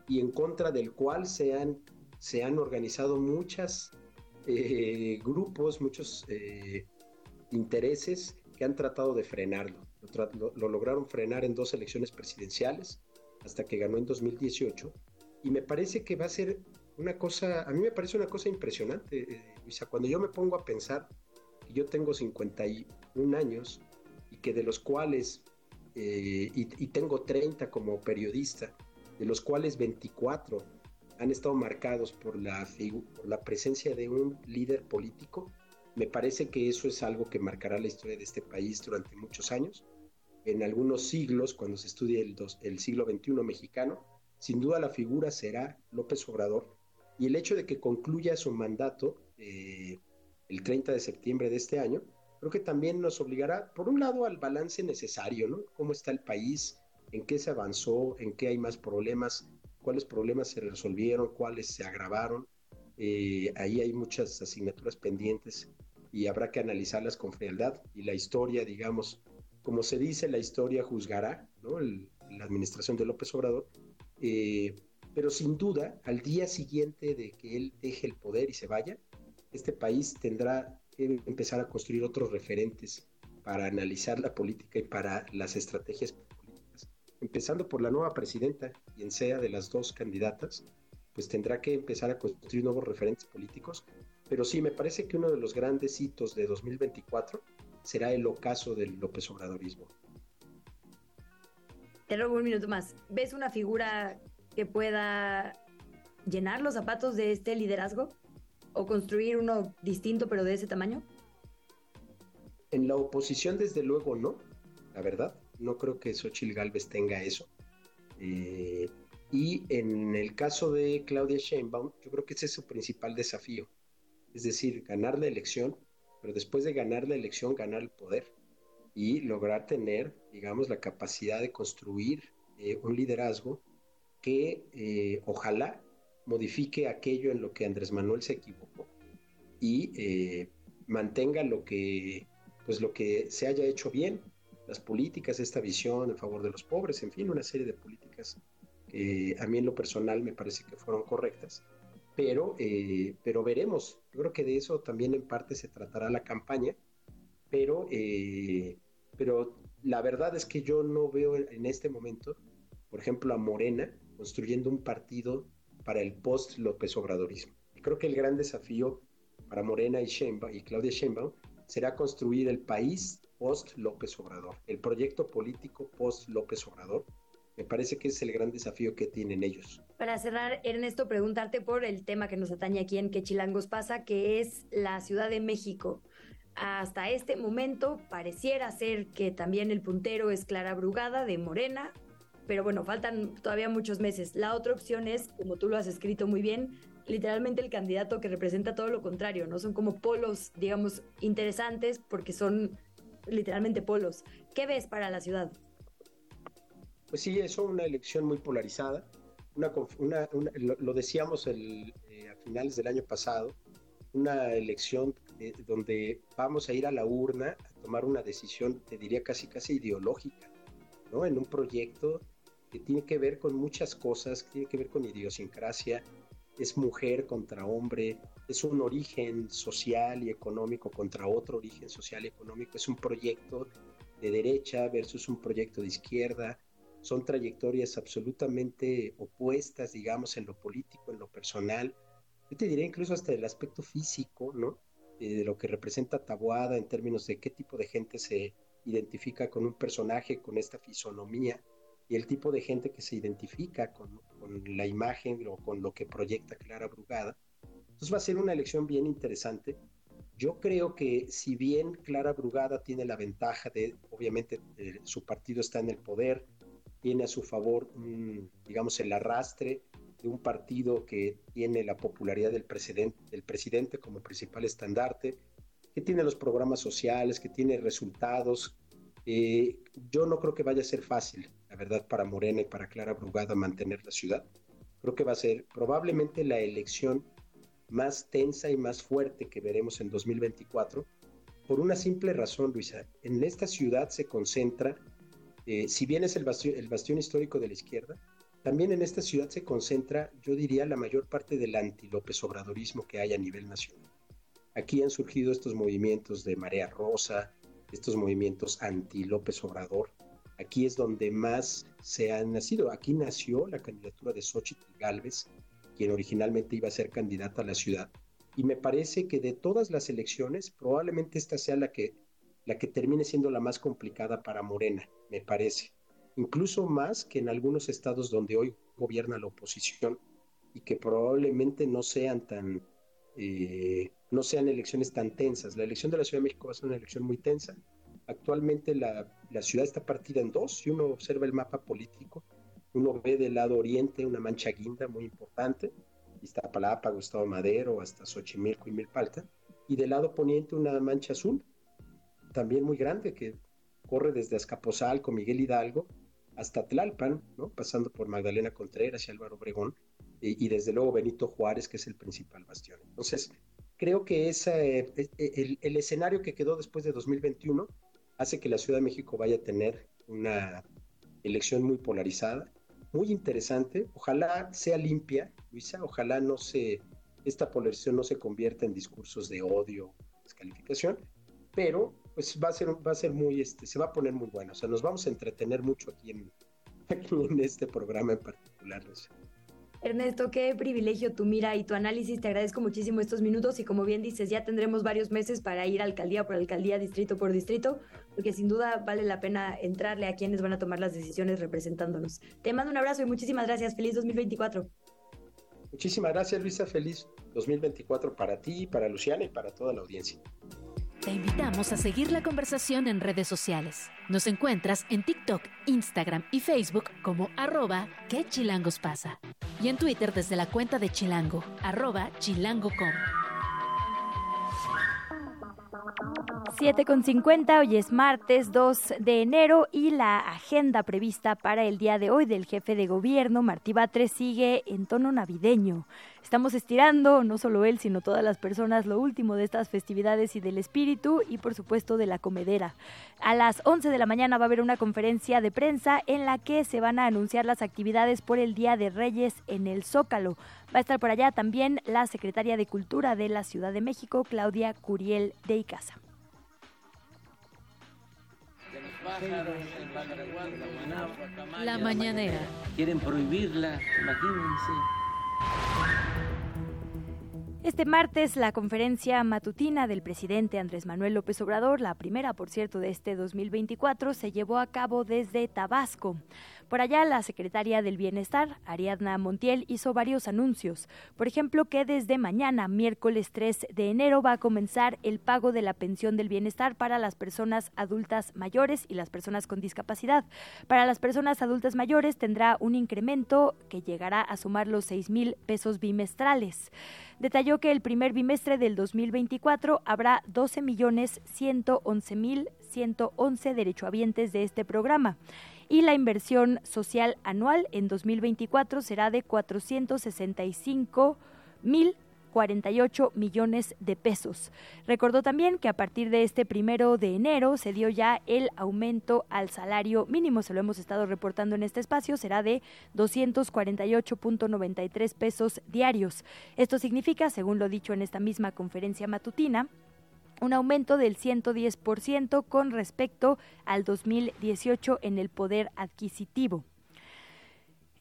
Speaker 7: y en contra del cual se han, se han organizado muchos eh, grupos, muchos eh, intereses que han tratado de frenarlo. lo, lograron frenar en dos elecciones presidenciales hasta que ganó en 2018. Y me parece que va a ser una cosa, a mí me parece una cosa impresionante, eh, Luisa, cuando yo me pongo a pensar que yo tengo 51 años y que de los cuales, eh, y, tengo 30 como periodista, de los cuales 24 han estado marcados por la, por la presencia de un líder político, me parece que eso es algo que marcará la historia de este país durante muchos años en algunos siglos, cuando se estudie el, el siglo XXI mexicano, sin duda la figura será López Obrador. Y el hecho de que concluya su mandato eh, el 30 de septiembre de este año, creo que también nos obligará, por un lado, al balance necesario, ¿no? ¿Cómo está el país? ¿En qué se avanzó? ¿En qué hay más problemas? ¿Cuáles problemas se resolvieron? ¿Cuáles se agravaron? Eh, ahí hay muchas asignaturas pendientes y habrá que analizarlas con frialdad. Y la historia, digamos, como se dice, la historia juzgará, ¿no? la administración de López Obrador, eh, pero sin duda, al día siguiente de que él deje el poder y se vaya, este país tendrá que empezar a construir otros referentes para analizar la política y para las estrategias. Empezando por la nueva presidenta, quien sea de las dos candidatas, pues tendrá que empezar a construir nuevos referentes políticos. Pero sí, me parece que uno de los grandes hitos de 2024 será el ocaso del López Obradorismo.
Speaker 3: Te robo un minuto más. ¿Ves una figura que pueda llenar los zapatos de este liderazgo? ¿O construir uno distinto pero de ese tamaño?
Speaker 7: En la oposición, desde luego, no. La verdad, no creo que Xochitl Galvez tenga eso. Eh, y en el caso de Claudia Sheinbaum, yo creo que ese es su principal desafío. Es decir, ganar la elección pero después de ganar la elección, ganar el poder y lograr tener, digamos, la capacidad de construir eh, un liderazgo que eh, ojalá modifique aquello en lo que Andrés Manuel se equivocó y mantenga lo que, pues lo que se haya hecho bien, las políticas, esta visión en favor de los pobres, en fin, una serie de políticas que a mí en lo personal me parece que fueron correctas pero, eh, pero veremos. Yo creo que de eso también en parte se tratará la campaña, pero, eh, pero la verdad es que yo no veo en este momento, por ejemplo, a Morena construyendo un partido para el post-López Obradorismo. Y creo que el gran desafío para Morena y, Sheinbaum, y Claudia Sheinbaum será construir el país post-López Obrador, el proyecto político post-López Obrador, me parece que es el gran desafío que tienen ellos.
Speaker 3: Para cerrar, Ernesto, preguntarte por el tema que nos atañe aquí en Que Chilangos pasa, que es la Ciudad de México. Hasta este momento pareciera ser que también el puntero es Clara Brugada de Morena, pero bueno, faltan todavía muchos meses. La otra opción es, como tú lo has escrito muy bien, literalmente el candidato que representa todo lo contrario, ¿no? Son como polos, digamos, interesantes porque son literalmente polos. ¿Qué ves para la ciudad?
Speaker 7: Pues sí, eso una elección muy polarizada. Una, lo, decíamos el, eh, a finales del año pasado, una elección donde vamos a ir a la urna a tomar una decisión, te diría casi casi ideológica, ¿no? En un proyecto que tiene que ver con muchas cosas, que tiene que ver con idiosincrasia, es mujer contra hombre, es un origen social y económico contra otro origen social y económico, es un proyecto de derecha versus un proyecto de izquierda, son trayectorias absolutamente opuestas, digamos, en lo político, en lo personal. Yo te diría incluso hasta el aspecto físico, ¿no? Eh, de lo que representa Taboada en términos de qué tipo de gente se identifica con un personaje con esta fisonomía. Y el tipo de gente que se identifica con, con la imagen o con lo que proyecta Clara Brugada. Entonces va a ser una elección bien interesante. Yo creo que si bien Clara Brugada tiene la ventaja de, obviamente, eh, su partido está en el poder, tiene a su favor, digamos, el arrastre de un partido que tiene la popularidad del presidente, del presidente como principal estandarte, que tiene los programas sociales, que tiene resultados. Eh, yo no creo que vaya a ser fácil, la verdad, para Morena y para Clara Brugada mantener la ciudad. Creo que va a ser probablemente la elección más tensa y más fuerte que veremos en 2024, por una simple razón, Luisa. En esta ciudad se concentra, eh, si bien es el bastión, el bastión histórico de la izquierda, también en esta ciudad se concentra, yo diría, la mayor parte del anti-López Obradorismo que hay a nivel nacional. Aquí han surgido estos movimientos de Marea Rosa, estos movimientos anti-López Obrador. Aquí es donde más se han nacido. Aquí nació la candidatura de Xochitl Galvez, quien originalmente iba a ser candidata a la ciudad. Y me parece que de todas las elecciones, probablemente esta sea la que, la que termine siendo la más complicada para Morena, me parece. Incluso más que en algunos estados donde hoy gobierna la oposición y que probablemente no sean tan eh, no sean elecciones tan tensas. La elección de la Ciudad de México va a ser una elección muy tensa. Actualmente la, ciudad está partida en dos. Si uno observa el mapa político, uno ve del lado oriente una mancha guinda muy importante, Iztapalapa, Gustavo Madero, hasta Xochimilco y Milpalta, y del lado poniente una mancha azul, también muy grande, que corre desde Azcapotzalco, Miguel Hidalgo, hasta Tlalpan, pasando por Magdalena Contreras y Álvaro Obregón, y, desde luego Benito Juárez, que es el principal bastión. Entonces, creo que esa, eh, el, el, escenario que quedó después de 2021 hace que la Ciudad de México vaya a tener una elección muy polarizada, muy interesante. Ojalá sea limpia, Luisa, ojalá no se, esta polarización no se convierta en discursos de odio, descalificación, pero pues va a ser, va a ser muy, este, se va a poner muy bueno. O sea, nos vamos a entretener mucho aquí en, aquí en este programa en particular. Luisa.
Speaker 3: Ernesto, qué privilegio tu mira y tu análisis. Te agradezco muchísimo estos minutos y como bien dices, ya tendremos varios meses para ir alcaldía por alcaldía, distrito por distrito, porque sin duda vale la pena entrarle a quienes van a tomar las decisiones representándonos. Te mando un abrazo y muchísimas gracias. Feliz 2024.
Speaker 7: Muchísimas gracias, Luisa. Feliz 2024 para ti, para Luciana y para toda la audiencia.
Speaker 1: Te invitamos a seguir la conversación en redes sociales. Nos encuentras en TikTok, Instagram y Facebook como arroba que chilangos pasa. Y en Twitter desde la cuenta de Chilango, arroba chilango.com.
Speaker 3: 7 con 50, hoy es martes 2 de enero y la agenda prevista para el día de hoy del jefe de gobierno, Martí Batres, sigue en tono navideño. Estamos estirando, no solo él, sino todas las personas, lo último de estas festividades y del espíritu y por supuesto de la comedera. A las 11 de la mañana va a haber una conferencia de prensa en la que se van a anunciar las actividades por el Día de Reyes en el Zócalo. Va a estar por allá también la secretaria de Cultura de la Ciudad de México, Claudia Curiel de Icaza.
Speaker 1: La mañanera.
Speaker 4: Quieren prohibirla, imagínense.
Speaker 3: Este martes, la conferencia matutina del presidente Andrés Manuel López Obrador, la primera, por cierto, de este 2024, se llevó a cabo desde Tabasco. Por allá, la secretaria del Bienestar, Ariadna Montiel, hizo varios anuncios. Por ejemplo, que desde mañana, miércoles 3 de enero, va a comenzar el pago de la pensión del bienestar para las personas adultas mayores y las personas con discapacidad. Para las personas adultas mayores tendrá un incremento que llegará a sumar los 6 mil pesos bimestrales detalló que el primer bimestre del 2024 habrá 12 millones 111 mil 111 derechohabientes de este programa y la inversión social anual en 2024 será de 465 mil 48 millones de pesos. Recordó también que a partir de este primero de enero se dio ya el aumento al salario mínimo, se lo hemos estado reportando en este espacio, será de 248.93 pesos diarios. Esto significa, según lo dicho en esta misma conferencia matutina, un aumento del 110% con respecto al 2018 en el poder adquisitivo.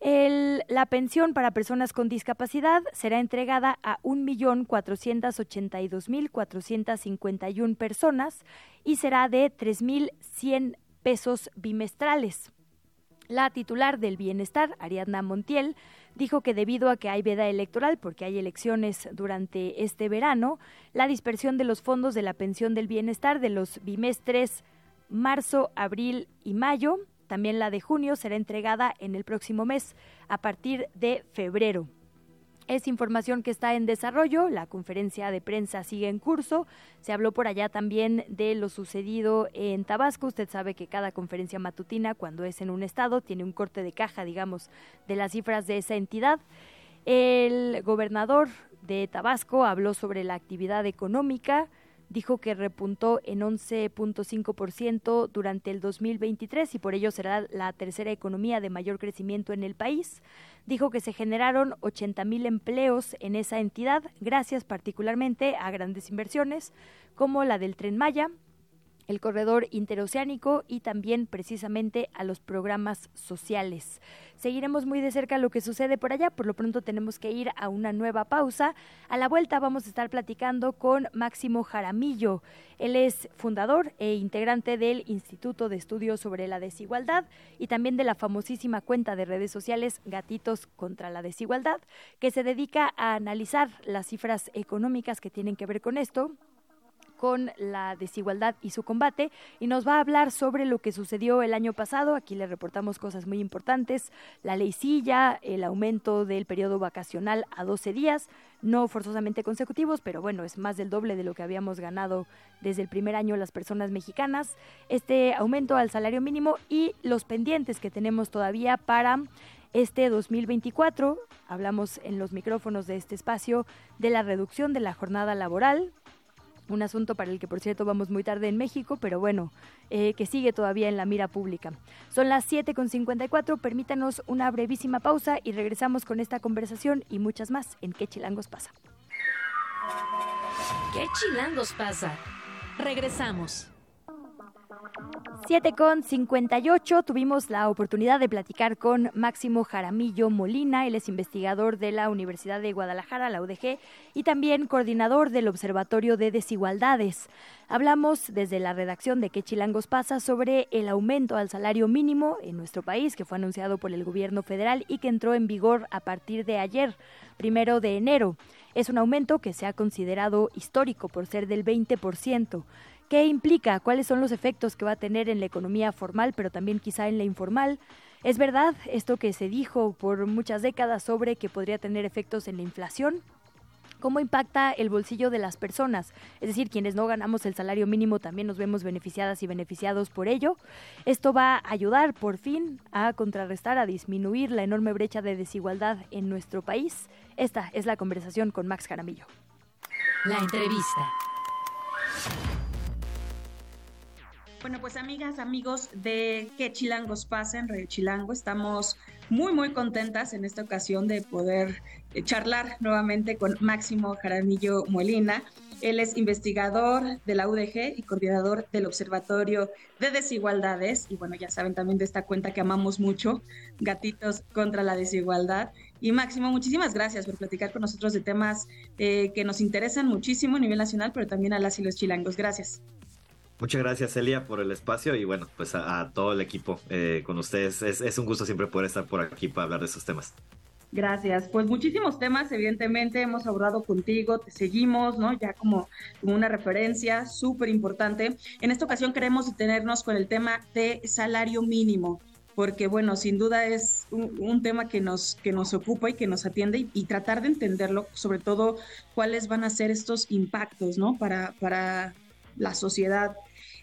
Speaker 3: la pensión para personas con discapacidad será entregada a 1.482.451 personas y será de 3.100 pesos bimestrales. La titular del Bienestar, Ariadna Montiel, dijo que debido a que hay veda electoral, porque hay elecciones durante este verano, la dispersión de los fondos de la pensión del bienestar de los bimestres marzo, abril y mayo, también la de junio, será entregada en el próximo mes, a partir de febrero. Es información que está en desarrollo, la conferencia de prensa sigue en curso, se habló por allá también de lo sucedido en Tabasco, usted sabe que cada conferencia matutina cuando es en un estado tiene un corte de caja, digamos, de las cifras de esa entidad. El gobernador de Tabasco habló sobre la actividad económica, dijo que repuntó en 11.5% durante el 2023 y por ello será la tercera economía de mayor crecimiento en el país. Dijo que se generaron 80 mil empleos en esa entidad, gracias particularmente a grandes inversiones como la del tren Maya, el corredor interoceánico y también precisamente a los programas sociales. Seguiremos muy de cerca lo que sucede por allá, por lo pronto tenemos que ir a una nueva pausa. A la vuelta vamos a estar platicando con Máximo Jaramillo. Él es fundador e integrante del Instituto de Estudios sobre la Desigualdad y también de la famosísima cuenta de redes sociales Gatitos contra la Desigualdad, que se dedica a analizar las cifras económicas que tienen que ver con esto con la desigualdad y su combate y nos va a hablar sobre lo que sucedió el año pasado. Aquí le reportamos cosas muy importantes, la ley silla, el aumento del periodo vacacional a 12 días, no forzosamente consecutivos, pero bueno, es más del doble de lo que habíamos ganado desde el primer año las personas mexicanas, este aumento al salario mínimo y los pendientes que tenemos todavía para este 2024. Hablamos en los micrófonos de este espacio de la reducción de la jornada laboral, un asunto para el que por cierto vamos muy tarde en México, pero bueno, eh, que sigue todavía en la mira pública. Son las 7.54, permítanos una brevísima pausa y regresamos con esta conversación y muchas más en ¿Qué chilangos pasa?
Speaker 1: ¿Qué chilangos pasa? Regresamos.
Speaker 3: 7 con 58 tuvimos la oportunidad de platicar con Máximo Jaramillo Molina, él es investigador de la Universidad de Guadalajara, la UDG, y también coordinador del Observatorio de Desigualdades. Hablamos desde la redacción de ¿Qué Chilangos pasa? sobre el aumento al salario mínimo en nuestro país, que fue anunciado por el gobierno federal y que entró en vigor a partir de ayer, primero de enero. Es un aumento que se ha considerado histórico por ser del 20%. ¿Qué implica? ¿Cuáles son los efectos que va a tener en la economía formal, pero también quizá en la informal? ¿Es verdad esto que se dijo por muchas décadas sobre que podría tener efectos en la inflación? ¿Cómo impacta el bolsillo de las personas? Es decir, quienes no ganamos el salario mínimo también nos vemos beneficiadas y beneficiados por ello. Esto va a ayudar por fin a contrarrestar, a disminuir la enorme brecha de desigualdad en nuestro país. Esta es la conversación con Max Jaramillo.
Speaker 1: La entrevista.
Speaker 8: Bueno, pues amigas, amigos de Que Chilangos pasa en Radio Chilango, estamos muy, muy contentas en esta ocasión de poder eh, charlar nuevamente con Máximo Jaramillo Molina. Él es investigador de la UDG y coordinador del Observatorio de Desigualdades. Y bueno, ya saben también de esta cuenta que amamos mucho, Gatitos contra la Desigualdad. Y Máximo, muchísimas gracias por platicar con nosotros de temas eh, que nos interesan muchísimo a nivel nacional, pero también a las y los chilangos. Gracias.
Speaker 9: Muchas gracias, Elia, por el espacio y bueno, pues a, todo el equipo eh, con ustedes. Es, un gusto siempre poder estar por aquí para hablar de esos temas.
Speaker 8: Gracias. Pues muchísimos temas, evidentemente, hemos abordado contigo, te seguimos, ¿no? Ya como, como una referencia súper importante. En esta ocasión queremos detenernos con el tema de salario mínimo, porque bueno, sin duda es un, tema que nos, que nos ocupa y que nos atiende y, y, tratar de entenderlo, sobre todo cuáles van a ser estos impactos, ¿no? Para, para la sociedad.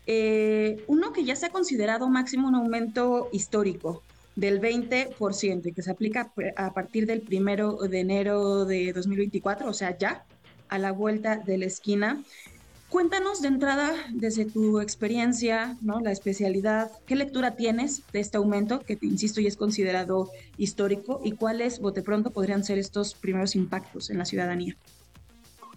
Speaker 8: Eh, uno que ya se ha considerado máximo un aumento histórico del 20% y que se aplica a partir del primero de enero de 2024, o sea, ya a la vuelta de la esquina. Cuéntanos de entrada, desde tu experiencia, ¿no? la especialidad, ¿qué lectura tienes de este aumento que, insisto, ya es considerado histórico y cuáles, bote pronto, podrían ser estos primeros impactos en la ciudadanía?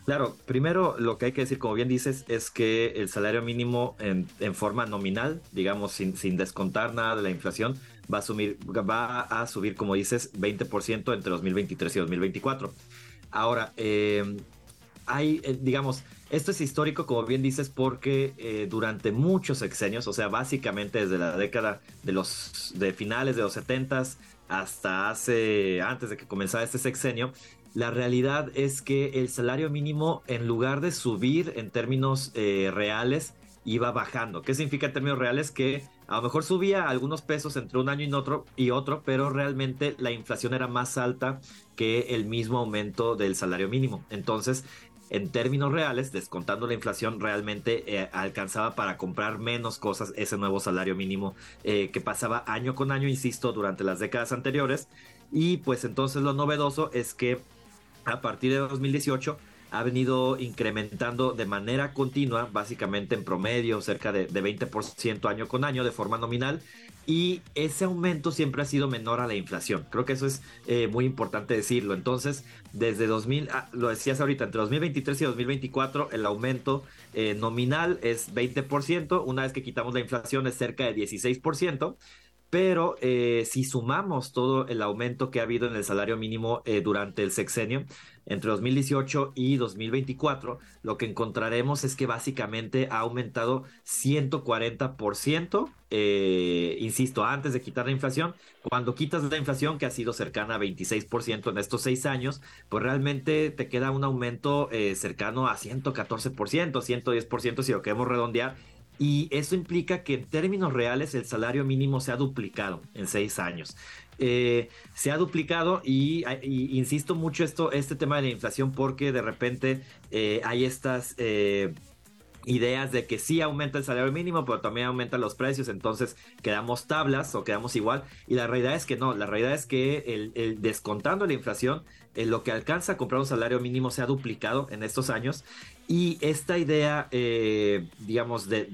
Speaker 9: Claro, primero lo que hay que decir, como bien dices, es que el salario mínimo en, forma nominal, digamos, sin, sin, descontar nada de la inflación, va a, subir, va a subir, como dices, 20% entre 2023 y 2024. Ahora, eh, hay, digamos, Esto es histórico, como bien dices, porque eh, durante muchos sexenios, o sea, básicamente desde la década de los de finales de los 70 hasta hace antes de que comenzara este sexenio, la realidad es que el salario mínimo, en lugar de subir en términos eh, reales, iba bajando. ¿Qué significa en términos reales? Que a lo mejor subía algunos pesos entre un año y otro, y otro, pero realmente la inflación era más alta que el mismo aumento del salario mínimo. Entonces, en términos reales, descontando la inflación, realmente eh, alcanzaba para comprar menos cosas ese nuevo salario mínimo eh, que pasaba año con año, insisto, durante las décadas anteriores. Y pues entonces lo novedoso es que a partir de 2018 ha venido incrementando de manera continua, básicamente en promedio, cerca de, 20% año con año de forma nominal, y ese aumento siempre ha sido menor a la inflación. Creo que eso es eh, muy importante decirlo. Entonces, desde 2000, ah, lo decías ahorita, entre 2023 y 2024, el aumento eh, nominal es 20%, una vez que quitamos la inflación es cerca de 16%. Pero eh, si sumamos todo el aumento que ha habido en el salario mínimo durante el sexenio, entre 2018 y 2024, lo que encontraremos es que básicamente ha aumentado 140%, eh, insisto, antes de quitar la inflación. Cuando quitas la inflación, que ha sido cercana a 26% en estos seis años, pues realmente te queda un aumento eh, cercano a 114%, 110% si lo queremos redondear. Y eso implica que en términos reales el salario mínimo se ha duplicado en seis años. Eh, se ha duplicado y, insisto mucho esto, este tema de la inflación porque de repente eh, hay estas eh, ideas de que sí aumenta el salario mínimo, pero también aumentan los precios, entonces quedamos tablas o quedamos igual. Y la realidad es que no, la realidad es que el, descontando la inflación, lo que alcanza a comprar un salario mínimo se ha duplicado en estos años y esta idea, eh, digamos, de,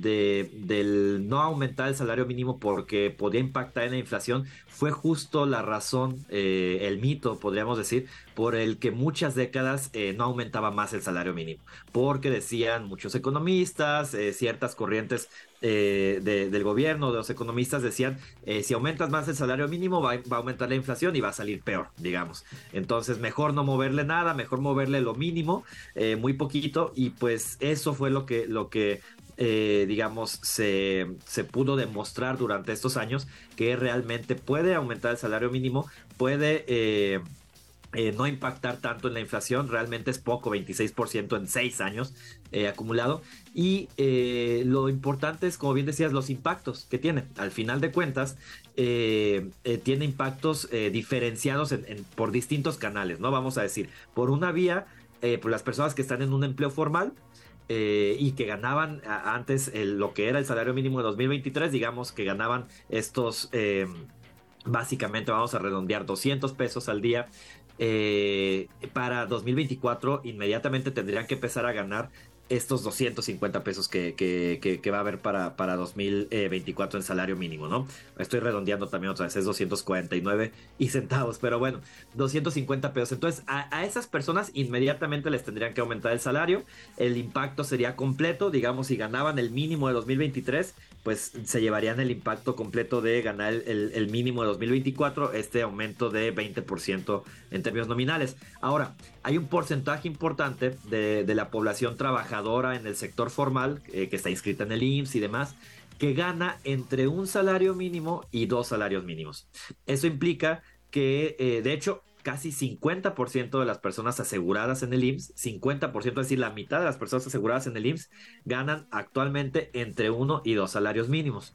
Speaker 9: del no aumentar el salario mínimo porque podía impactar en la inflación, fue justo la razón, eh, el mito, podríamos decir, por el que muchas décadas eh, no aumentaba más el salario mínimo. Porque decían muchos economistas, ciertas corrientes del gobierno, de los economistas decían, si aumentas más el salario mínimo va, a aumentar la inflación y va a salir peor, digamos. Entonces, mejor no moverle nada, mejor moverle lo mínimo, muy poquito y pues eso fue lo que, lo que eh, digamos, se, se, pudo demostrar durante estos años que realmente puede aumentar el salario mínimo, puede eh, eh, no impactar tanto en la inflación, realmente es poco, 26% en seis años acumulado. Y lo importante es, como bien decías, los impactos que tiene. Al final de cuentas, tiene impactos diferenciados por distintos canales, ¿no? Vamos a decir, por una vía eh, por las personas que están en un empleo formal eh, y que ganaban antes lo que era el salario mínimo de 2023, digamos que ganaban estos, eh, básicamente vamos a redondear 200 pesos al día. Para 2024 inmediatamente tendrían que empezar a ganar estos 250 pesos que, que, va a haber para, para 2024 en salario mínimo, ¿no? Estoy redondeando también otra vez, es 249 y centavos, pero bueno, 250 pesos. Entonces, a, a, esas personas inmediatamente les tendrían que aumentar el salario, el impacto sería completo, digamos, si ganaban el mínimo de 2023, pues se llevarían el impacto completo de ganar el, mínimo de 2024, este aumento de 20% en términos nominales. Ahora, hay un porcentaje importante de, la población trabajadora en el sector formal, eh, que está inscrita en el IMSS y demás, que gana entre un salario mínimo y dos salarios mínimos. Eso implica que, eh, de hecho, casi 50% de las personas aseguradas en el IMSS, 50%, es decir, la mitad de las personas aseguradas en el IMSS ganan actualmente entre uno y dos salarios mínimos.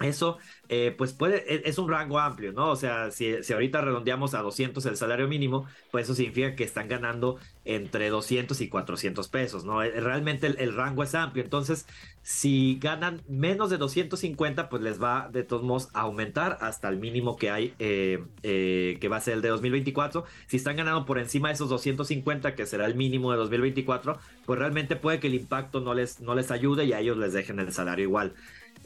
Speaker 9: Eso, eh, pues puede, e, es un rango amplio, ¿no? O sea, si, ahorita redondeamos a 200 el salario mínimo, pues eso significa que están ganando entre 200 y 400 pesos, ¿no? Eh, realmente el, rango es amplio. Entonces, si ganan menos de 250, pues les va de todos modos a aumentar hasta el mínimo que hay, eh, que va a ser el de 2024. Si están ganando por encima de esos 250, que será el mínimo de 2024, pues realmente puede que el impacto no les, no les ayude y a ellos les dejen el salario igual.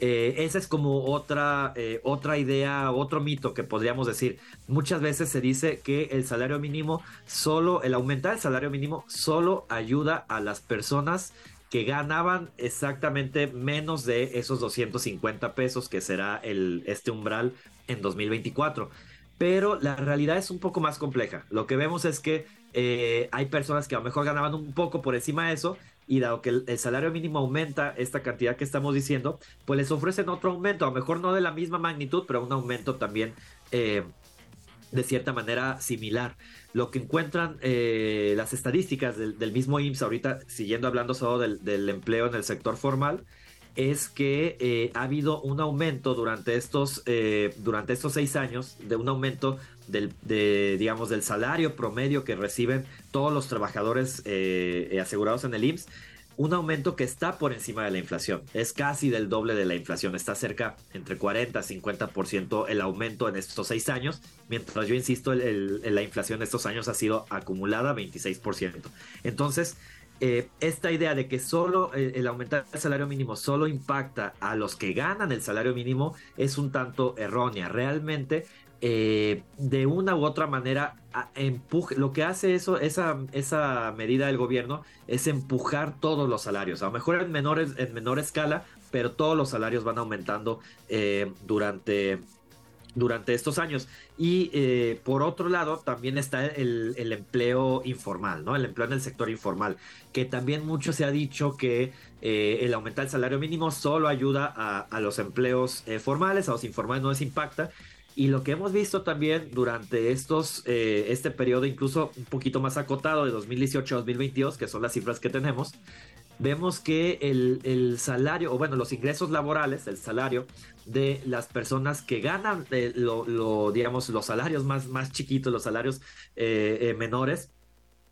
Speaker 9: Eh, esa es como otra, eh, otra idea, otro mito que podríamos decir. Muchas veces se dice que el salario mínimo solo, el aumentar el salario mínimo solo ayuda a las personas que ganaban exactamente menos de esos 250 pesos que será el, este umbral en 2024. Pero la realidad es un poco más compleja. Lo que vemos es que eh, hay personas que a lo mejor ganaban un poco por encima de eso y dado que el, salario mínimo aumenta esta cantidad que estamos diciendo, pues les ofrecen otro aumento, a lo mejor no de la misma magnitud, pero un aumento también eh, de cierta manera similar. Lo que encuentran eh, las estadísticas del, mismo IMSS, ahorita siguiendo hablando solo del, empleo en el sector formal, es que eh, ha habido un aumento durante estos, durante estos seis años, de un aumento del, de, digamos, del salario promedio que reciben todos los trabajadores eh, asegurados en el IMSS, un aumento que está por encima de la inflación. Es casi del doble de la inflación. Está cerca entre 40 y 50% el aumento en estos seis años. Mientras yo insisto, la inflación de estos años ha sido acumulada 26%. Entonces, eh, esta idea de que solo eh, el aumentar el salario mínimo solo impacta a los que ganan el salario mínimo es un tanto errónea. Realmente eh, de una u otra manera empuje, lo que hace eso, esa, esa medida del gobierno es empujar todos los salarios, a lo mejor en, en menor escala, pero todos los salarios van aumentando eh, durante, durante estos años. Y eh, por otro lado, también está el, empleo informal, ¿no? El empleo en el sector informal, que también mucho se ha dicho que el aumentar el salario mínimo solo ayuda a, a los empleos formales, a los informales no les impacta. Y lo que hemos visto también durante estos, eh, este periodo, incluso un poquito más acotado de 2018 a 2022, que son las cifras que tenemos, vemos que el, salario, o bueno, los ingresos laborales, el salario de las personas que ganan eh, lo, digamos, los salarios más, más chiquitos, los salarios eh, menores,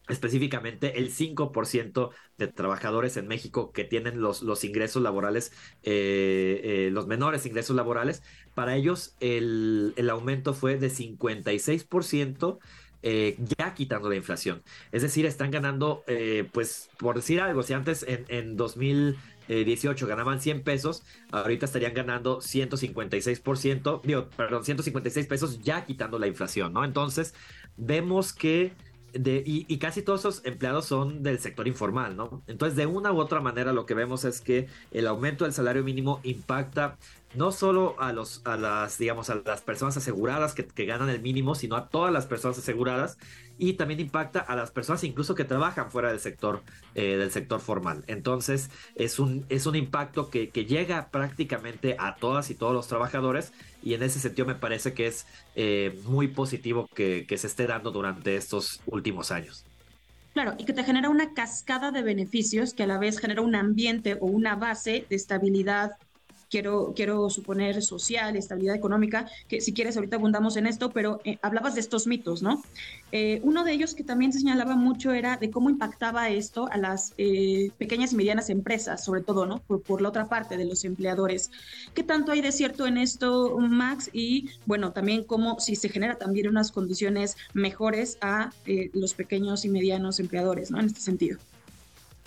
Speaker 9: específicamente el 5% de trabajadores en México que tienen los, los ingresos laborales, los menores ingresos laborales, para ellos el, aumento fue de 56%. Eh, ya quitando la inflación. Es decir, están ganando, eh, pues por decir algo, si antes en, en 2018 ganaban 100 pesos, ahorita estarían ganando 156%, digo, perdón, 156 pesos ya quitando la inflación, ¿no? Entonces, vemos que y, y, casi todos esos empleados son del sector informal, ¿no? Entonces, de una u otra manera, lo que vemos es que el aumento del salario mínimo impacta no solo a los, a las, digamos, a las personas aseguradas que, ganan el mínimo, sino a todas las personas aseguradas y también impacta a las personas incluso que trabajan fuera del sector, eh, del sector formal. Entonces, es un, es un impacto que, llega prácticamente a todas y todos los trabajadores y en ese sentido me parece que es eh, muy positivo que, que se esté dando durante estos últimos años.
Speaker 8: Claro, y que te genera una cascada de beneficios que a la vez genera un ambiente o una base de estabilidad quiero, quiero suponer social, estabilidad económica, que si quieres ahorita abundamos en esto, pero eh, hablabas de estos mitos, ¿no? Eh, uno de ellos que también se señalaba mucho era de cómo impactaba esto a las eh, pequeñas y medianas empresas, sobre todo, ¿no? Por, por, la otra parte de los empleadores. ¿Qué tanto hay de cierto en esto, Max? Y bueno, también cómo si se genera también unas condiciones mejores a los pequeños y medianos empleadores, ¿no? En este sentido.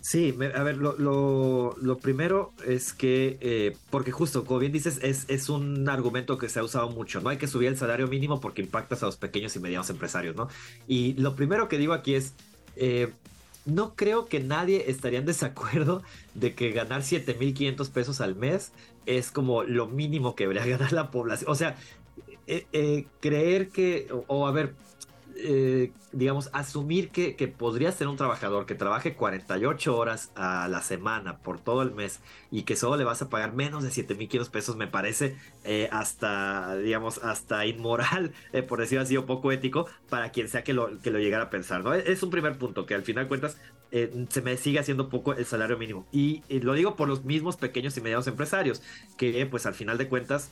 Speaker 9: Sí, a ver, lo, lo, primero es que, eh, porque justo, como bien dices, es, es un argumento que se ha usado mucho, ¿no? Hay que subir el salario mínimo porque impactas a los pequeños y medianos empresarios, ¿no? Y lo primero que digo aquí es, eh, no creo que nadie estaría en desacuerdo de que ganar 7.500 pesos al mes es como lo mínimo que debería ganar la población. O sea, eh, creer que, o a ver, eh, digamos, asumir que, que podría ser un trabajador que trabaje 48 horas a la semana por todo el mes y que solo le vas a pagar menos de 7.500 pesos me parece eh, hasta, digamos, hasta inmoral, eh, por decirlo así, o poco ético para quien sea que lo, que lo llegara a pensar, ¿no? Es un primer punto que al final cuentas se me sigue haciendo poco el salario mínimo. Y, y, lo digo por los mismos pequeños y medianos empresarios, que pues al final de cuentas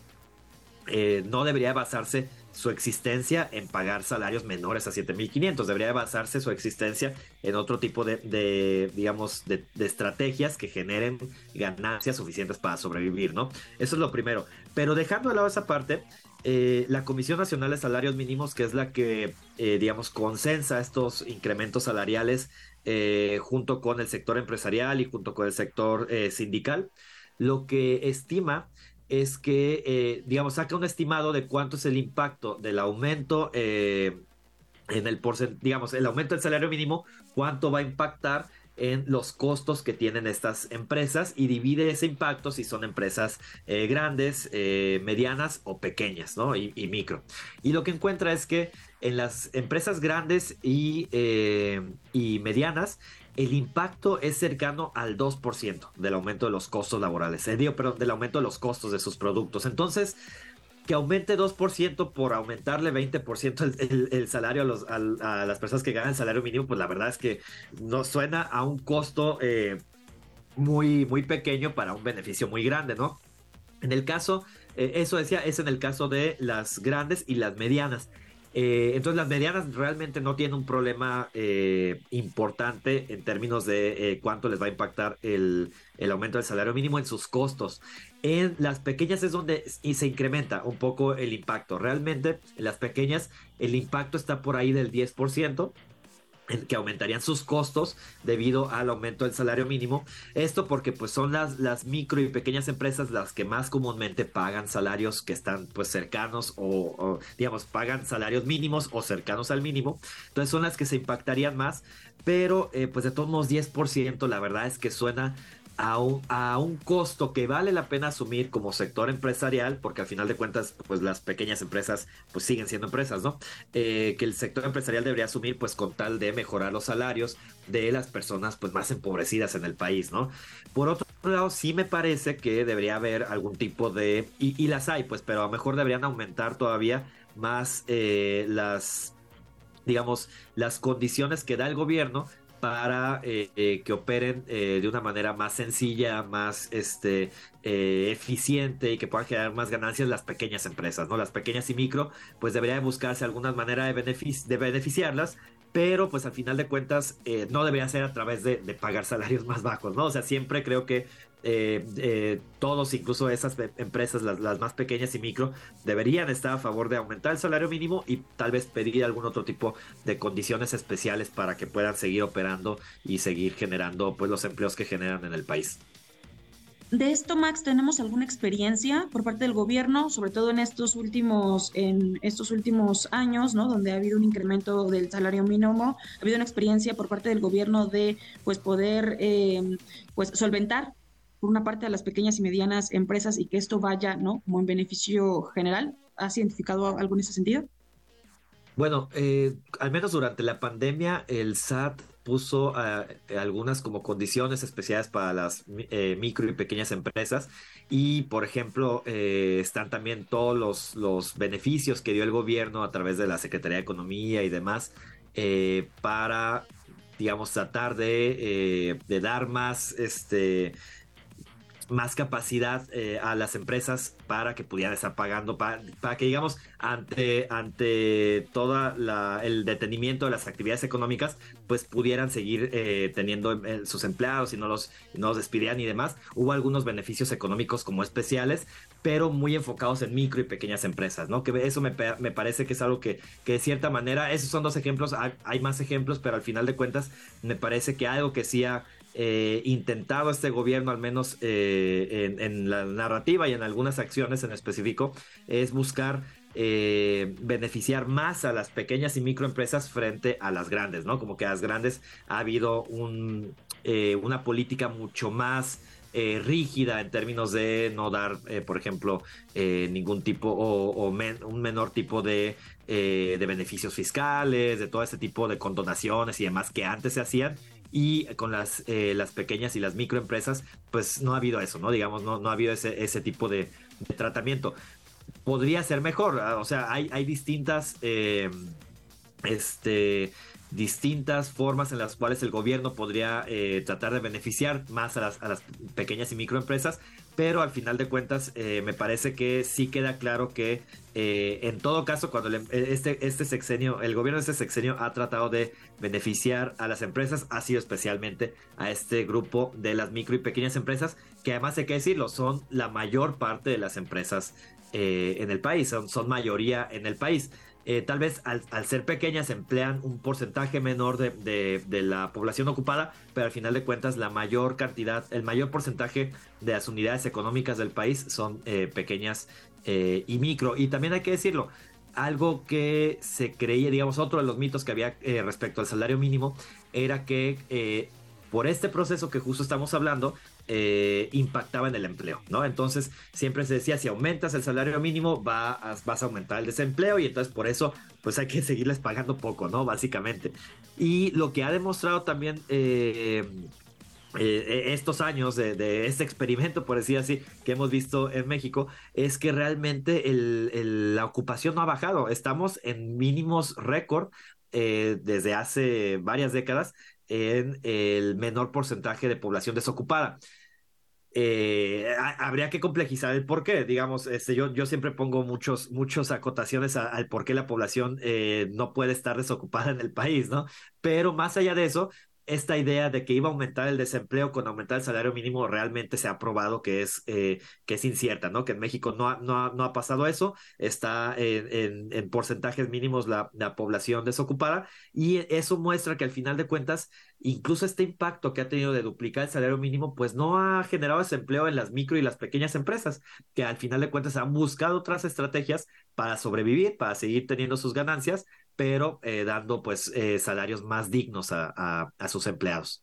Speaker 9: no debería basarse su existencia en pagar salarios menores a 7.500. Debería basarse su existencia en otro tipo de, digamos, de, estrategias que generen ganancias suficientes para sobrevivir, ¿no? Eso es lo primero. Pero dejando de lado esa parte, eh, la Comisión Nacional de Salarios Mínimos, que es la que, eh, digamos, consensa estos incrementos salariales eh, junto con el sector empresarial y junto con el sector sindical, lo que estima es que, eh, digamos, saca un estimado de cuánto es el impacto del aumento eh, en el porcentaje, digamos, el aumento del salario mínimo, cuánto va a impactar en los costos que tienen estas empresas y divide ese impacto si son empresas eh, grandes, medianas o pequeñas, ¿no? Y, micro. Y lo que encuentra es que en las empresas grandes y, y medianas, el impacto es cercano al 2% del aumento de los costos laborales, eh, digo, perdón, del aumento de los costos de sus productos. Entonces, que aumente 2% por aumentarle 20% el, el, salario a, los, a, las personas que ganan el salario mínimo, pues la verdad es que no suena a un costo eh, muy, muy pequeño para un beneficio muy grande, ¿no? En el caso, eh, eso decía, es en el caso de las grandes y las medianas. Eh, entonces las medianas realmente no tienen un problema eh, importante en términos de cuánto les va a impactar el, el, aumento del salario mínimo en sus costos. En las pequeñas es donde y se incrementa un poco el impacto. Realmente en las pequeñas el impacto está por ahí del 10% que aumentarían sus costos debido al aumento del salario mínimo. Esto porque pues son las, las micro y pequeñas empresas las que más comúnmente pagan salarios que están pues cercanos o, digamos pagan salarios mínimos o cercanos al mínimo. Entonces son las que se impactarían más, pero eh, pues de todos modos 10% la verdad es que suena a un, a un costo que vale la pena asumir como sector empresarial, porque al final de cuentas, pues las pequeñas empresas pues siguen siendo empresas, ¿no? Eh, que el sector empresarial debería asumir pues con tal de mejorar los salarios de las personas pues más empobrecidas en el país, ¿no? Por otro lado, sí me parece que debería haber algún tipo de, y, las hay, pues, pero a lo mejor deberían aumentar todavía más eh, las digamos, las condiciones que da el gobierno para eh, eh, que operen eh, de una manera más sencilla, más este, eficiente y que puedan generar más ganancias las pequeñas empresas, ¿no? Las pequeñas y micro, pues debería buscarse alguna manera de, beneficiarlas, pero pues al final de cuentas no debería ser a través de, de, pagar salarios más bajos, ¿no? O sea, siempre creo que eh, eh, todos, incluso esas empresas, las, más pequeñas y micro, deberían estar a favor de aumentar el salario mínimo y tal vez pedir algún otro tipo de condiciones especiales para que puedan seguir operando y seguir generando pues los empleos que generan en el país.
Speaker 8: De esto, Max, tenemos alguna experiencia por parte del gobierno, sobre todo en estos últimos, en estos últimos años, ¿no? Donde ha habido un incremento del salario mínimo, ha habido una experiencia por parte del gobierno de, pues, poder, eh, pues, solventar por una parte a las pequeñas y medianas empresas y que esto vaya, ¿no? Como en beneficio general. ¿Has identificado algo en ese sentido?
Speaker 9: Bueno, eh, al menos durante la pandemia, el SAT puso eh, algunas como condiciones especiales para las eh, micro y pequeñas empresas y por ejemplo están también todos los, los, beneficios que dio el gobierno a través de la Secretaría de Economía y demás para digamos tratar de, de dar más este más capacidad eh, a las empresas para que pudieran estar pagando, para, que digamos, ante, ante todo el detenimiento de las actividades económicas, pues pudieran seguir eh, teniendo eh, sus empleados y no los, no los despidieran y demás. Hubo algunos beneficios económicos como especiales, pero muy enfocados en micro y pequeñas empresas, ¿no? Que eso me, me parece que es algo que, que, de cierta manera, esos son dos ejemplos, hay, hay, más ejemplos, pero al final de cuentas me parece que algo que sí ha eh, intentado este gobierno, al menos eh, en, la narrativa y en algunas acciones en específico, es buscar eh, beneficiar más a las pequeñas y microempresas frente a las grandes, ¿no? Como que a las grandes ha habido un, una política mucho más rígida en términos de no dar, por ejemplo, ningún tipo o, un menor tipo de, de beneficios fiscales, de todo ese tipo de condonaciones y demás que antes se hacían y con las, eh, las pequeñas y las microempresas, pues no ha habido eso, ¿no? Digamos, no, no ha habido ese, ese tipo de, tratamiento. Podría ser mejor, ah, o sea, hay, hay distintas, eh, este, distintas formas en las cuales el gobierno podría eh, tratar de beneficiar más a las, a las pequeñas y microempresas, pero al final de cuentas eh, me parece que sí queda claro que eh, en todo caso cuando este, este sexenio, el gobierno de este sexenio ha tratado de beneficiar a las empresas, ha sido especialmente a este grupo de las micro y pequeñas empresas, que además hay que decirlo, son la mayor parte de las empresas eh, en el país, son, son mayoría en el país. Eh, tal vez al, ser pequeñas emplean un porcentaje menor de, la población ocupada, pero al final de cuentas la mayor cantidad, el mayor porcentaje de las unidades económicas del país son eh, pequeñas eh, y micro. Y también hay que decirlo, algo que se creía, digamos, otro de los mitos que había respecto al salario mínimo era que por este proceso que justo estamos hablando, eh, impactaba en el empleo, ¿no? Entonces siempre se decía, si aumentas el salario mínimo, va vas a aumentar el desempleo y entonces por eso pues hay que seguirles pagando poco, ¿no? Básicamente. Y lo que ha demostrado también eh, eh, estos años de, este experimento, por decir así, que hemos visto en México, es que realmente la ocupación no ha bajado. Estamos en mínimos récord desde hace varias décadas en el menor porcentaje de población desocupada. Eh, habría que complejizar el por qué. Digamos, este, yo, yo siempre pongo muchos, muchos acotaciones al por qué la población eh, no puede estar desocupada en el país, ¿no? Pero más allá de eso, esta idea de que iba a aumentar el desempleo con aumentar el salario mínimo realmente se ha probado que es, eh, que es incierta, ¿no? Que en México no ha, no no ha pasado eso, está en, en, porcentajes mínimos la, la, población desocupada y eso muestra que al final de cuentas, incluso este impacto que ha tenido de duplicar el salario mínimo, pues no ha generado desempleo en las micro y las pequeñas empresas, que al final de cuentas han buscado otras estrategias para sobrevivir, para seguir teniendo sus ganancias, pero eh, dando pues eh, salarios más dignos a, sus empleados.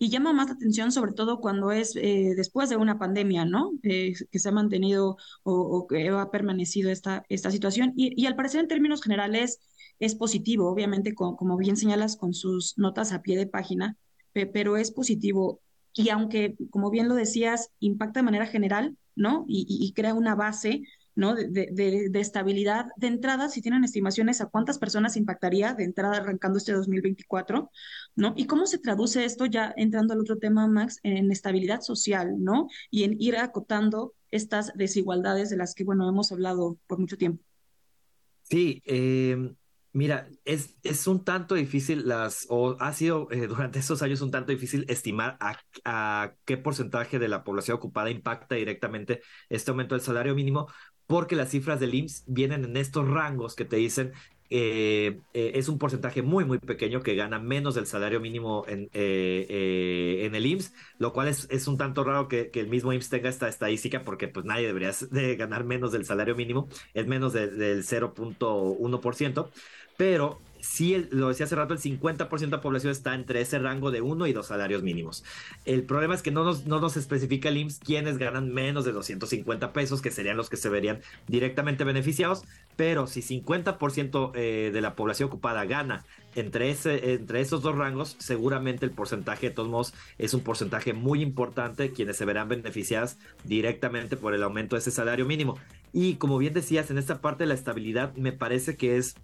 Speaker 8: Y llama más la atención sobre todo cuando es eh, después de una pandemia, ¿no? que se ha mantenido o, que ha permanecido esta, esta situación. Y, al parecer en términos generales es positivo, obviamente como bien señalas con sus notas a pie de página, pero es positivo. Y aunque, como bien lo decías, impacta de manera general, ¿no? y crea una base ¿no? De, estabilidad. De entrada, si tienen estimaciones a cuántas personas impactaría de entrada arrancando este 2024, ¿no? Y cómo se traduce esto, ya entrando al otro tema, Max, en estabilidad social, ¿no? Y en ir acotando estas desigualdades de las que, bueno, hemos hablado por mucho tiempo.
Speaker 9: Sí, em, Mira, es, un tanto difícil las, o ha sido eh, durante estos años un tanto difícil estimar a, qué porcentaje de la población ocupada impacta directamente este aumento del salario mínimo, porque las cifras del IMSS vienen en estos rangos que te dicen eh, eh, es un porcentaje muy, muy pequeño que gana menos del salario mínimo en, eh, el IMSS, lo cual es, es un tanto raro que, que, el mismo IMSS tenga esta estadística porque pues nadie debería de ganar menos del salario mínimo, es menos del 0.1%, pero sí, lo decía hace rato, el 50% de la población está entre ese rango de uno y dos salarios mínimos. El problema es que no nos, no nos especifica el IMSS quiénes ganan menos de 250 pesos, que serían los que se verían directamente beneficiados, pero si 50% eh, de la población ocupada gana entre, ese, entre esos dos rangos, seguramente el porcentaje de todos modos es un porcentaje muy importante, quienes se verán beneficiadas directamente por el aumento de ese salario mínimo. Y como bien decías, en esta parte de la estabilidad me parece que es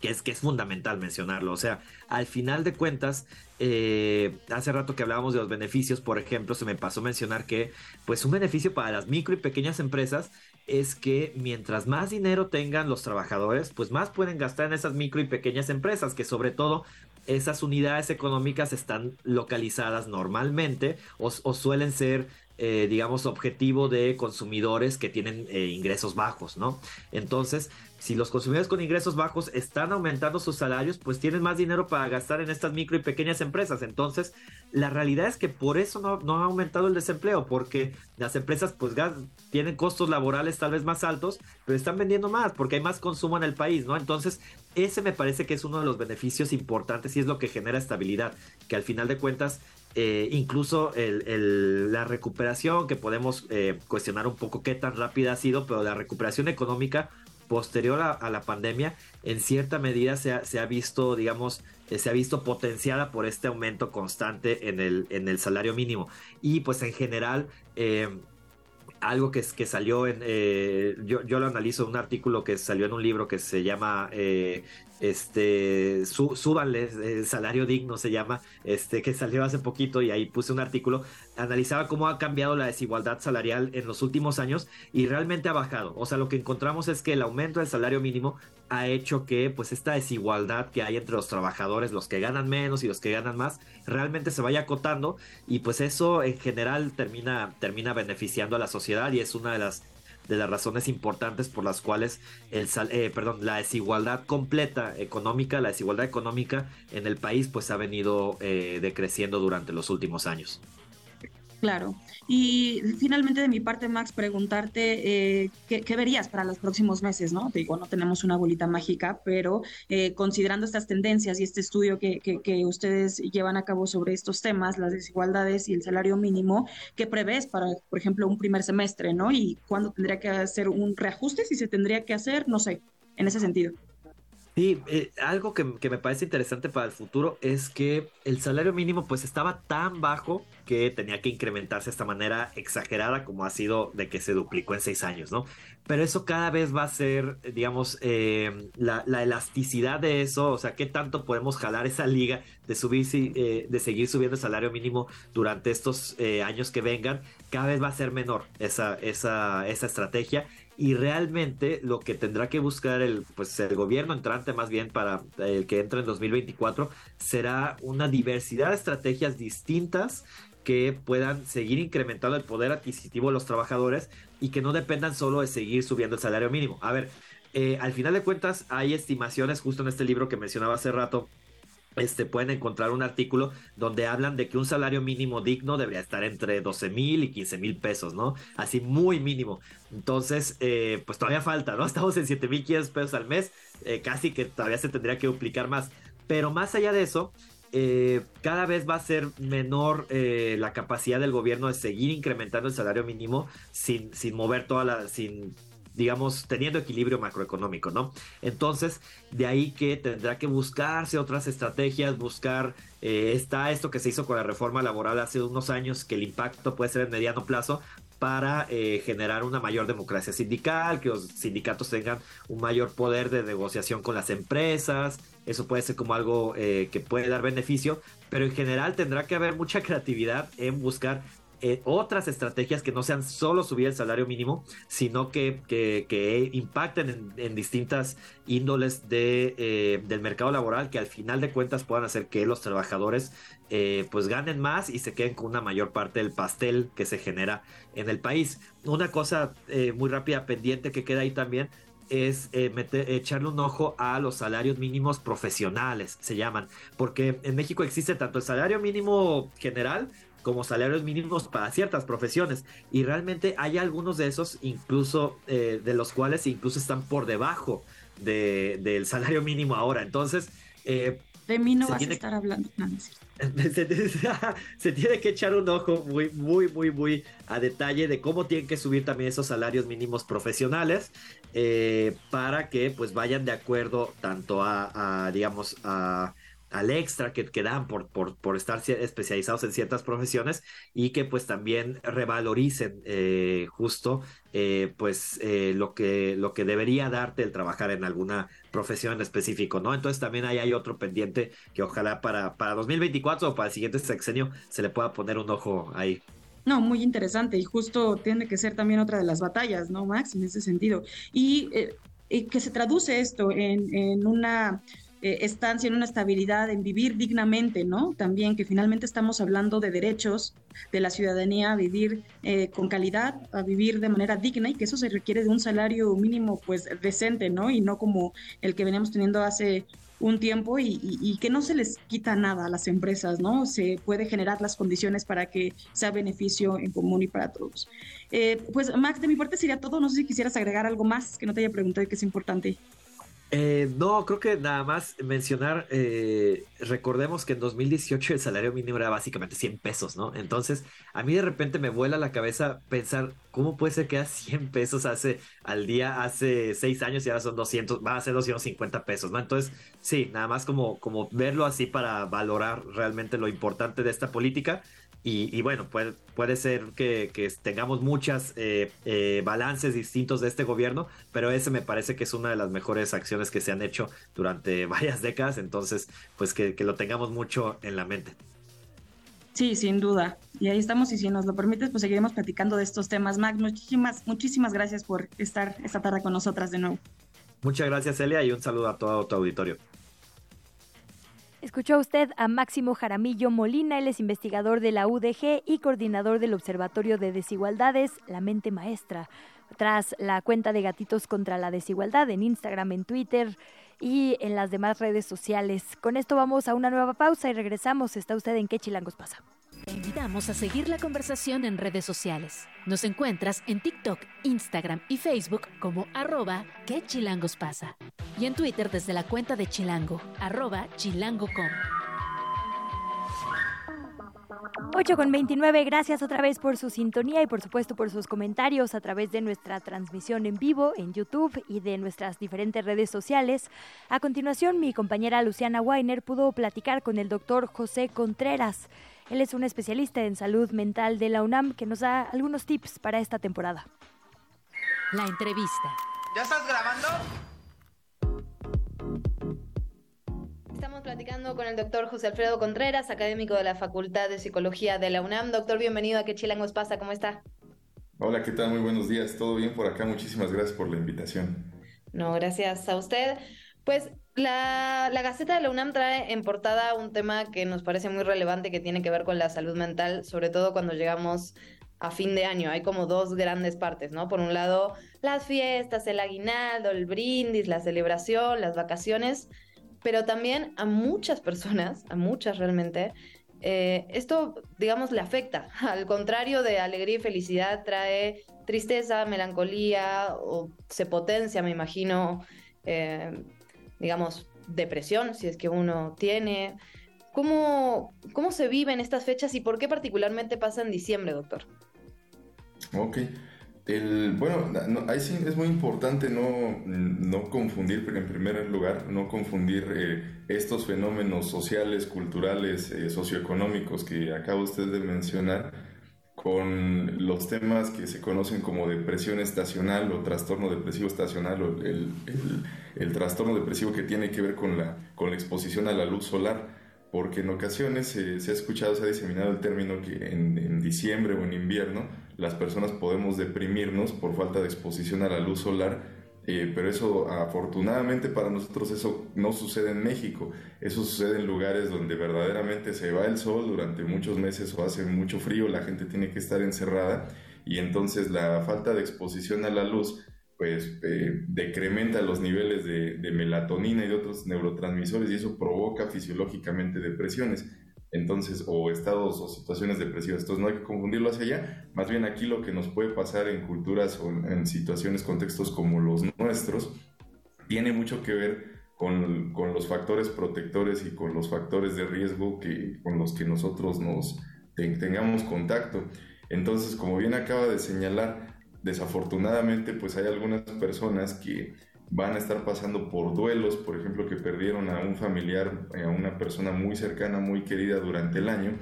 Speaker 9: que es, que es fundamental mencionarlo. O sea, al final de cuentas, eh, hace rato que hablábamos de los beneficios, por ejemplo, se me pasó mencionar que, pues un beneficio para las micro y pequeñas empresas es que mientras más dinero tengan los trabajadores, pues más pueden gastar en esas micro y pequeñas empresas, que sobre todo esas unidades económicas están localizadas normalmente o, suelen ser eh, digamos, objetivo de consumidores que tienen eh, ingresos bajos, ¿no? Entonces, si los consumidores con ingresos bajos están aumentando sus salarios, pues tienen más dinero para gastar en estas micro y pequeñas empresas. Entonces, la realidad es que por eso no, ha aumentado el desempleo, porque las empresas pues tienen costos laborales tal vez más altos, pero están vendiendo más porque hay más consumo en el país, ¿no? Entonces, ese me parece que es uno de los beneficios importantes y es lo que genera estabilidad, que al final de cuentas eh, incluso la recuperación, que podemos eh, cuestionar un poco qué tan rápida ha sido, pero la recuperación económica posterior a, la pandemia, en cierta medida se ha, se ha visto, digamos, eh, se ha visto potenciada por este aumento constante en el, en el salario mínimo. Y pues en general, eh, algo que, que salió en, eh, yo, yo, lo analizo en un artículo que salió en un libro que se llama este, su, súbanle, el salario digno se llama, este, que salió hace poquito y ahí puse un artículo, analizaba cómo ha cambiado la desigualdad salarial en los últimos años y realmente ha bajado. O sea, lo que encontramos es que el aumento del salario mínimo ha hecho que pues esta desigualdad que hay entre los trabajadores, los que ganan menos y los que ganan más, realmente se vaya acotando y pues eso en general termina, termina beneficiando a la sociedad y es una de las de las razones importantes por las cuales el eh, perdón, la desigualdad completa económica, la desigualdad económica en el país pues ha venido eh, decreciendo durante los últimos años.
Speaker 8: Claro. Y finalmente de mi parte, Max, preguntarte eh, ¿qué, verías para los próximos meses, ¿no? Te digo, no tenemos una bolita mágica, pero eh, considerando estas tendencias y este estudio que, que, ustedes llevan a cabo sobre estos temas, las desigualdades y el salario mínimo, ¿qué prevés para, por ejemplo, un primer semestre, ¿no? Y cuándo tendría que hacer un reajuste, si se tendría que hacer, no sé, en ese sentido.
Speaker 9: Sí, eh, algo que, me parece interesante para el futuro es que el salario mínimo pues estaba tan bajo que tenía que incrementarse de esta manera exagerada como ha sido de que se duplicó en seis años, ¿no? Pero eso cada vez va a ser, digamos, eh, la, elasticidad de eso, o sea, qué tanto podemos jalar esa liga de subir, eh, de seguir subiendo el salario mínimo durante estos años que vengan, cada vez va a ser menor esa, esa, esa estrategia y realmente lo que tendrá que buscar el, pues el gobierno entrante más bien para el que entre en 2024 será una diversidad de estrategias distintas que puedan seguir incrementando el poder adquisitivo de los trabajadores y que no dependan solo de seguir subiendo el salario mínimo. A ver, eh, al final de cuentas hay estimaciones justo en este libro que mencionaba hace rato este, pueden encontrar un artículo donde hablan de que un salario mínimo digno debería estar entre 12 mil y 15 mil pesos, ¿no? Así muy mínimo. Entonces, eh, pues todavía falta, ¿no? Estamos en 7 mil 500 pesos al mes, eh, casi que todavía se tendría que duplicar más. Pero más allá de eso, eh, cada vez va a ser menor la capacidad del gobierno de seguir incrementando el salario mínimo sin, sin mover toda la, sin digamos, teniendo equilibrio macroeconómico, ¿no? Entonces, de ahí que tendrá que buscarse otras estrategias, buscar, eh, está esto que se hizo con la reforma laboral hace unos años, que el impacto puede ser en mediano plazo, para eh, generar una mayor democracia sindical, que los sindicatos tengan un mayor poder de negociación con las empresas, eso puede ser como algo eh, que puede dar beneficio, pero en general tendrá que haber mucha creatividad en buscar eh, otras estrategias que no sean solo subir el salario mínimo, sino que, que, impacten en, distintas índoles de, eh, del mercado laboral que al final de cuentas puedan hacer que los trabajadores eh, pues ganen más y se queden con una mayor parte del pastel que se genera en el país. Una cosa muy rápida pendiente que queda ahí también es echarle un ojo a los salarios mínimos profesionales, se llaman, porque en México existe tanto el salario mínimo general como salarios mínimos para ciertas profesiones. Y realmente hay algunos de esos incluso eh, de los cuales incluso están por debajo de, del salario mínimo ahora. Entonces
Speaker 8: eh, de mí no vas a estar hablando.
Speaker 9: Se, tiene que echar un ojo muy muy muy muy a detalle de cómo tienen que subir también esos salarios mínimos profesionales eh, para que pues vayan de acuerdo tanto a digamos a al extra que, que dan por, por, por, estar especializados en ciertas profesiones y que pues también revaloricen eh, justo eh, pues eh, lo, que, lo que debería darte el trabajar en alguna profesión en específico, ¿no? Entonces también ahí hay otro pendiente que ojalá para, para 2024 o para el siguiente sexenio se le pueda poner un ojo ahí.
Speaker 8: No, muy interesante y justo tiene que ser también otra de las batallas, ¿no, Max? En ese sentido. Y, que se traduce esto en, en una eh, estancia, en una estabilidad, en vivir dignamente, ¿no? También que finalmente estamos hablando de derechos de la ciudadanía a vivir eh, con calidad, a vivir de manera digna y que eso se requiere de un salario mínimo pues decente, ¿no? Y no como el que veníamos teniendo hace un tiempo y, que no se les quita nada a las empresas, ¿no? Se puede generar las condiciones para que sea beneficio en común y para todos. Eh, pues Max, de mi parte sería todo. No sé si quisieras agregar algo más que no te haya preguntado y que es importante.
Speaker 9: Eh, no, creo que nada más mencionar, eh, recordemos que en 2018 el salario mínimo era básicamente 100 pesos, ¿no? Entonces, a mí de repente me vuela la cabeza pensar, ¿cómo puede ser que a 100 pesos hace al día, hace 6 años y ahora son 200, va a ser 250 pesos, ¿no? Entonces, sí, nada más como, como verlo así para valorar realmente lo importante de esta política y, bueno, puede, puede ser que, tengamos muchas eh, eh, balances distintos de este gobierno, pero ese me parece que es una de las mejores acciones que se han hecho durante varias décadas, entonces pues que, lo tengamos mucho en la mente.
Speaker 8: Sí, sin duda. Y ahí estamos y si nos lo permites, pues seguiremos platicando de estos temas. Mac, muchísimas, muchísimas gracias por estar esta tarde con nosotras de nuevo.
Speaker 9: Muchas gracias, Elia, y un saludo a todo tu auditorio.
Speaker 3: Escuchó usted a Máximo Jaramillo Molina, él es investigador de la UDG y coordinador del Observatorio de Desigualdades, La Mente Maestra, tras la cuenta de Gatitos contra la Desigualdad en Instagram, en Twitter y en las demás redes sociales. Con esto vamos a una nueva pausa y regresamos. ¿Está usted en qué chilangos pasa?
Speaker 1: Invitamos a seguir la conversación en redes sociales. Nos encuentras en TikTok, Instagram y Facebook como arroba que chilangos pasa. Y en Twitter desde la cuenta de Chilango, arroba chilango.com.
Speaker 3: 8 con 29, gracias otra vez por su sintonía y por supuesto por sus comentarios a través de nuestra transmisión en vivo en YouTube y de nuestras diferentes redes sociales. A continuación, mi compañera Luciana Weiner pudo platicar con el doctor José Contreras. Él es un especialista en salud mental de la UNAM que nos da algunos tips para esta temporada.
Speaker 1: La entrevista.
Speaker 2: ¿Ya estás grabando?
Speaker 10: Estamos platicando con el doctor José Alfredo Contreras, académico de la Facultad de Psicología de la UNAM. Doctor, bienvenido a ¿Qué Chilangos pasa? ¿Cómo está?
Speaker 11: Hola, ¿qué tal? Muy buenos días. ¿Todo bien por acá? Muchísimas gracias por la invitación.
Speaker 10: No, gracias a usted. Pues la, la, Gaceta de la UNAM trae en portada un tema que nos parece muy relevante que tiene que ver con la salud mental, sobre todo cuando llegamos a fin de año. Hay como dos grandes partes, ¿no? Por un lado, las fiestas, el aguinaldo, el brindis, la celebración, las vacaciones pero también a muchas personas, a muchas realmente, eh, esto, digamos, le afecta. Al contrario de alegría y felicidad, trae tristeza, melancolía o se potencia, me imagino, eh, digamos, depresión, si es que uno tiene. ¿Cómo, ¿Cómo se viven estas fechas y por qué particularmente pasa en diciembre, doctor?
Speaker 11: Ok. El, bueno, ahí sí es muy importante no, no, confundir, en primer lugar, no confundir eh, estos fenómenos sociales, culturales, eh, socioeconómicos que acaba usted de mencionar con los temas que se conocen como depresión estacional o trastorno depresivo estacional o el, el trastorno depresivo que tiene que ver con la, con la exposición a la luz solar porque en ocasiones se ha escuchado, se ha diseminado el término que en, en, diciembre o en invierno las personas podemos deprimirnos por falta de exposición a la luz solar, eh, pero eso afortunadamente para nosotros eso no sucede en México, eso sucede en lugares donde verdaderamente se va el sol durante muchos meses o hace mucho frío, la gente tiene que estar encerrada y entonces la falta de exposición a la luz pues eh, decrementa los niveles de, melatonina y de otros neurotransmisores y eso provoca fisiológicamente depresiones. Entonces, o estados o situaciones depresivas. Entonces, no hay que confundirlo hacia allá. Más bien aquí lo que nos puede pasar en culturas o en situaciones, contextos como los nuestros, tiene mucho que ver con, con, los factores protectores y con los factores de riesgo que, con los que nosotros nos tengamos contacto. Entonces, como bien acaba de señalar, desafortunadamente pues hay algunas personas que van a estar pasando por duelos, por ejemplo, que perdieron a un familiar, a una persona muy cercana, muy querida durante el año,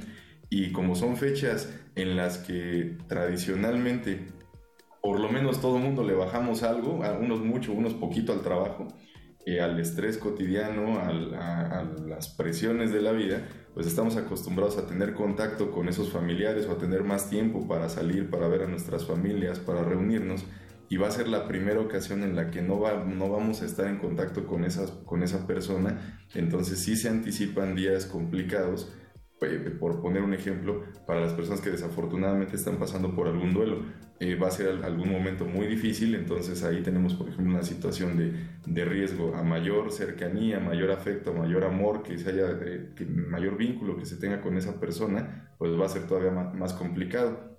Speaker 11: y como son fechas en las que tradicionalmente, por lo menos todo el mundo le bajamos algo, a unos mucho, unos poquito al trabajo, eh, al estrés cotidiano, a las presiones de la vida, pues estamos acostumbrados a tener contacto con esos familiares o a tener más tiempo para salir, para ver a nuestras familias, para reunirnos y va a ser la primera ocasión en la que no, va, no vamos a estar en contacto con, esas, con esa persona, entonces sí se anticipan días complicados por poner un ejemplo, para las personas que desafortunadamente están pasando por algún duelo, eh, va a ser algún momento muy difícil, entonces ahí tenemos, por ejemplo, una situación de, de riesgo a mayor cercanía, mayor afecto, mayor amor, que se haya, eh, que mayor vínculo que se tenga con esa persona, pues va a ser todavía más, complicado.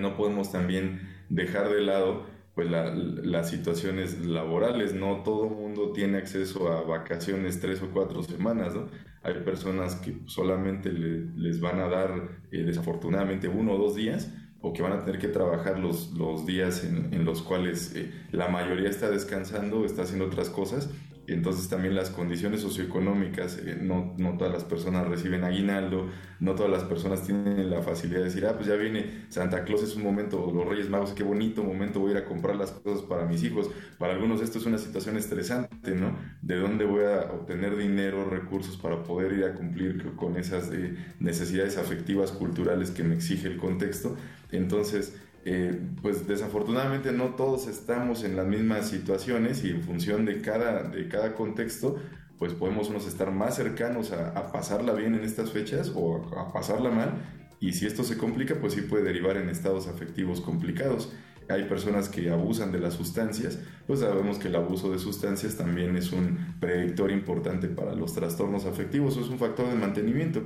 Speaker 11: no podemos también dejar de lado pues las situaciones laborales, no todo el mundo tiene acceso a vacaciones tres o cuatro semanas, ¿no? Hay personas que solamente les van a dar eh, desafortunadamente uno o dos días o que van a tener que trabajar los, los días en, los cuales eh, la mayoría está descansando, está haciendo otras cosas entonces también las condiciones socioeconómicas, eh, no, no, todas las personas reciben aguinaldo, no todas las personas tienen la facilidad de decir, ah, pues ya viene Santa Claus, es un momento, los Reyes Magos, qué bonito momento, voy a ir a comprar las cosas para mis hijos. Para algunos esto es una situación estresante, ¿no? ¿De dónde voy a obtener dinero, recursos para poder ir a cumplir con esas eh, necesidades afectivas, culturales que me exige el contexto? Entonces, eh, pues desafortunadamente no todos estamos en las mismas situaciones y en función de cada, de cada contexto, pues podemos unos estar más cercanos a, pasarla bien en estas fechas o a, pasarla mal. Y si esto se complica, pues sí puede derivar en estados afectivos complicados. Hay personas que abusan de las sustancias, pues sabemos que el abuso de sustancias también es un predictor importante para los trastornos afectivos, es un factor de mantenimiento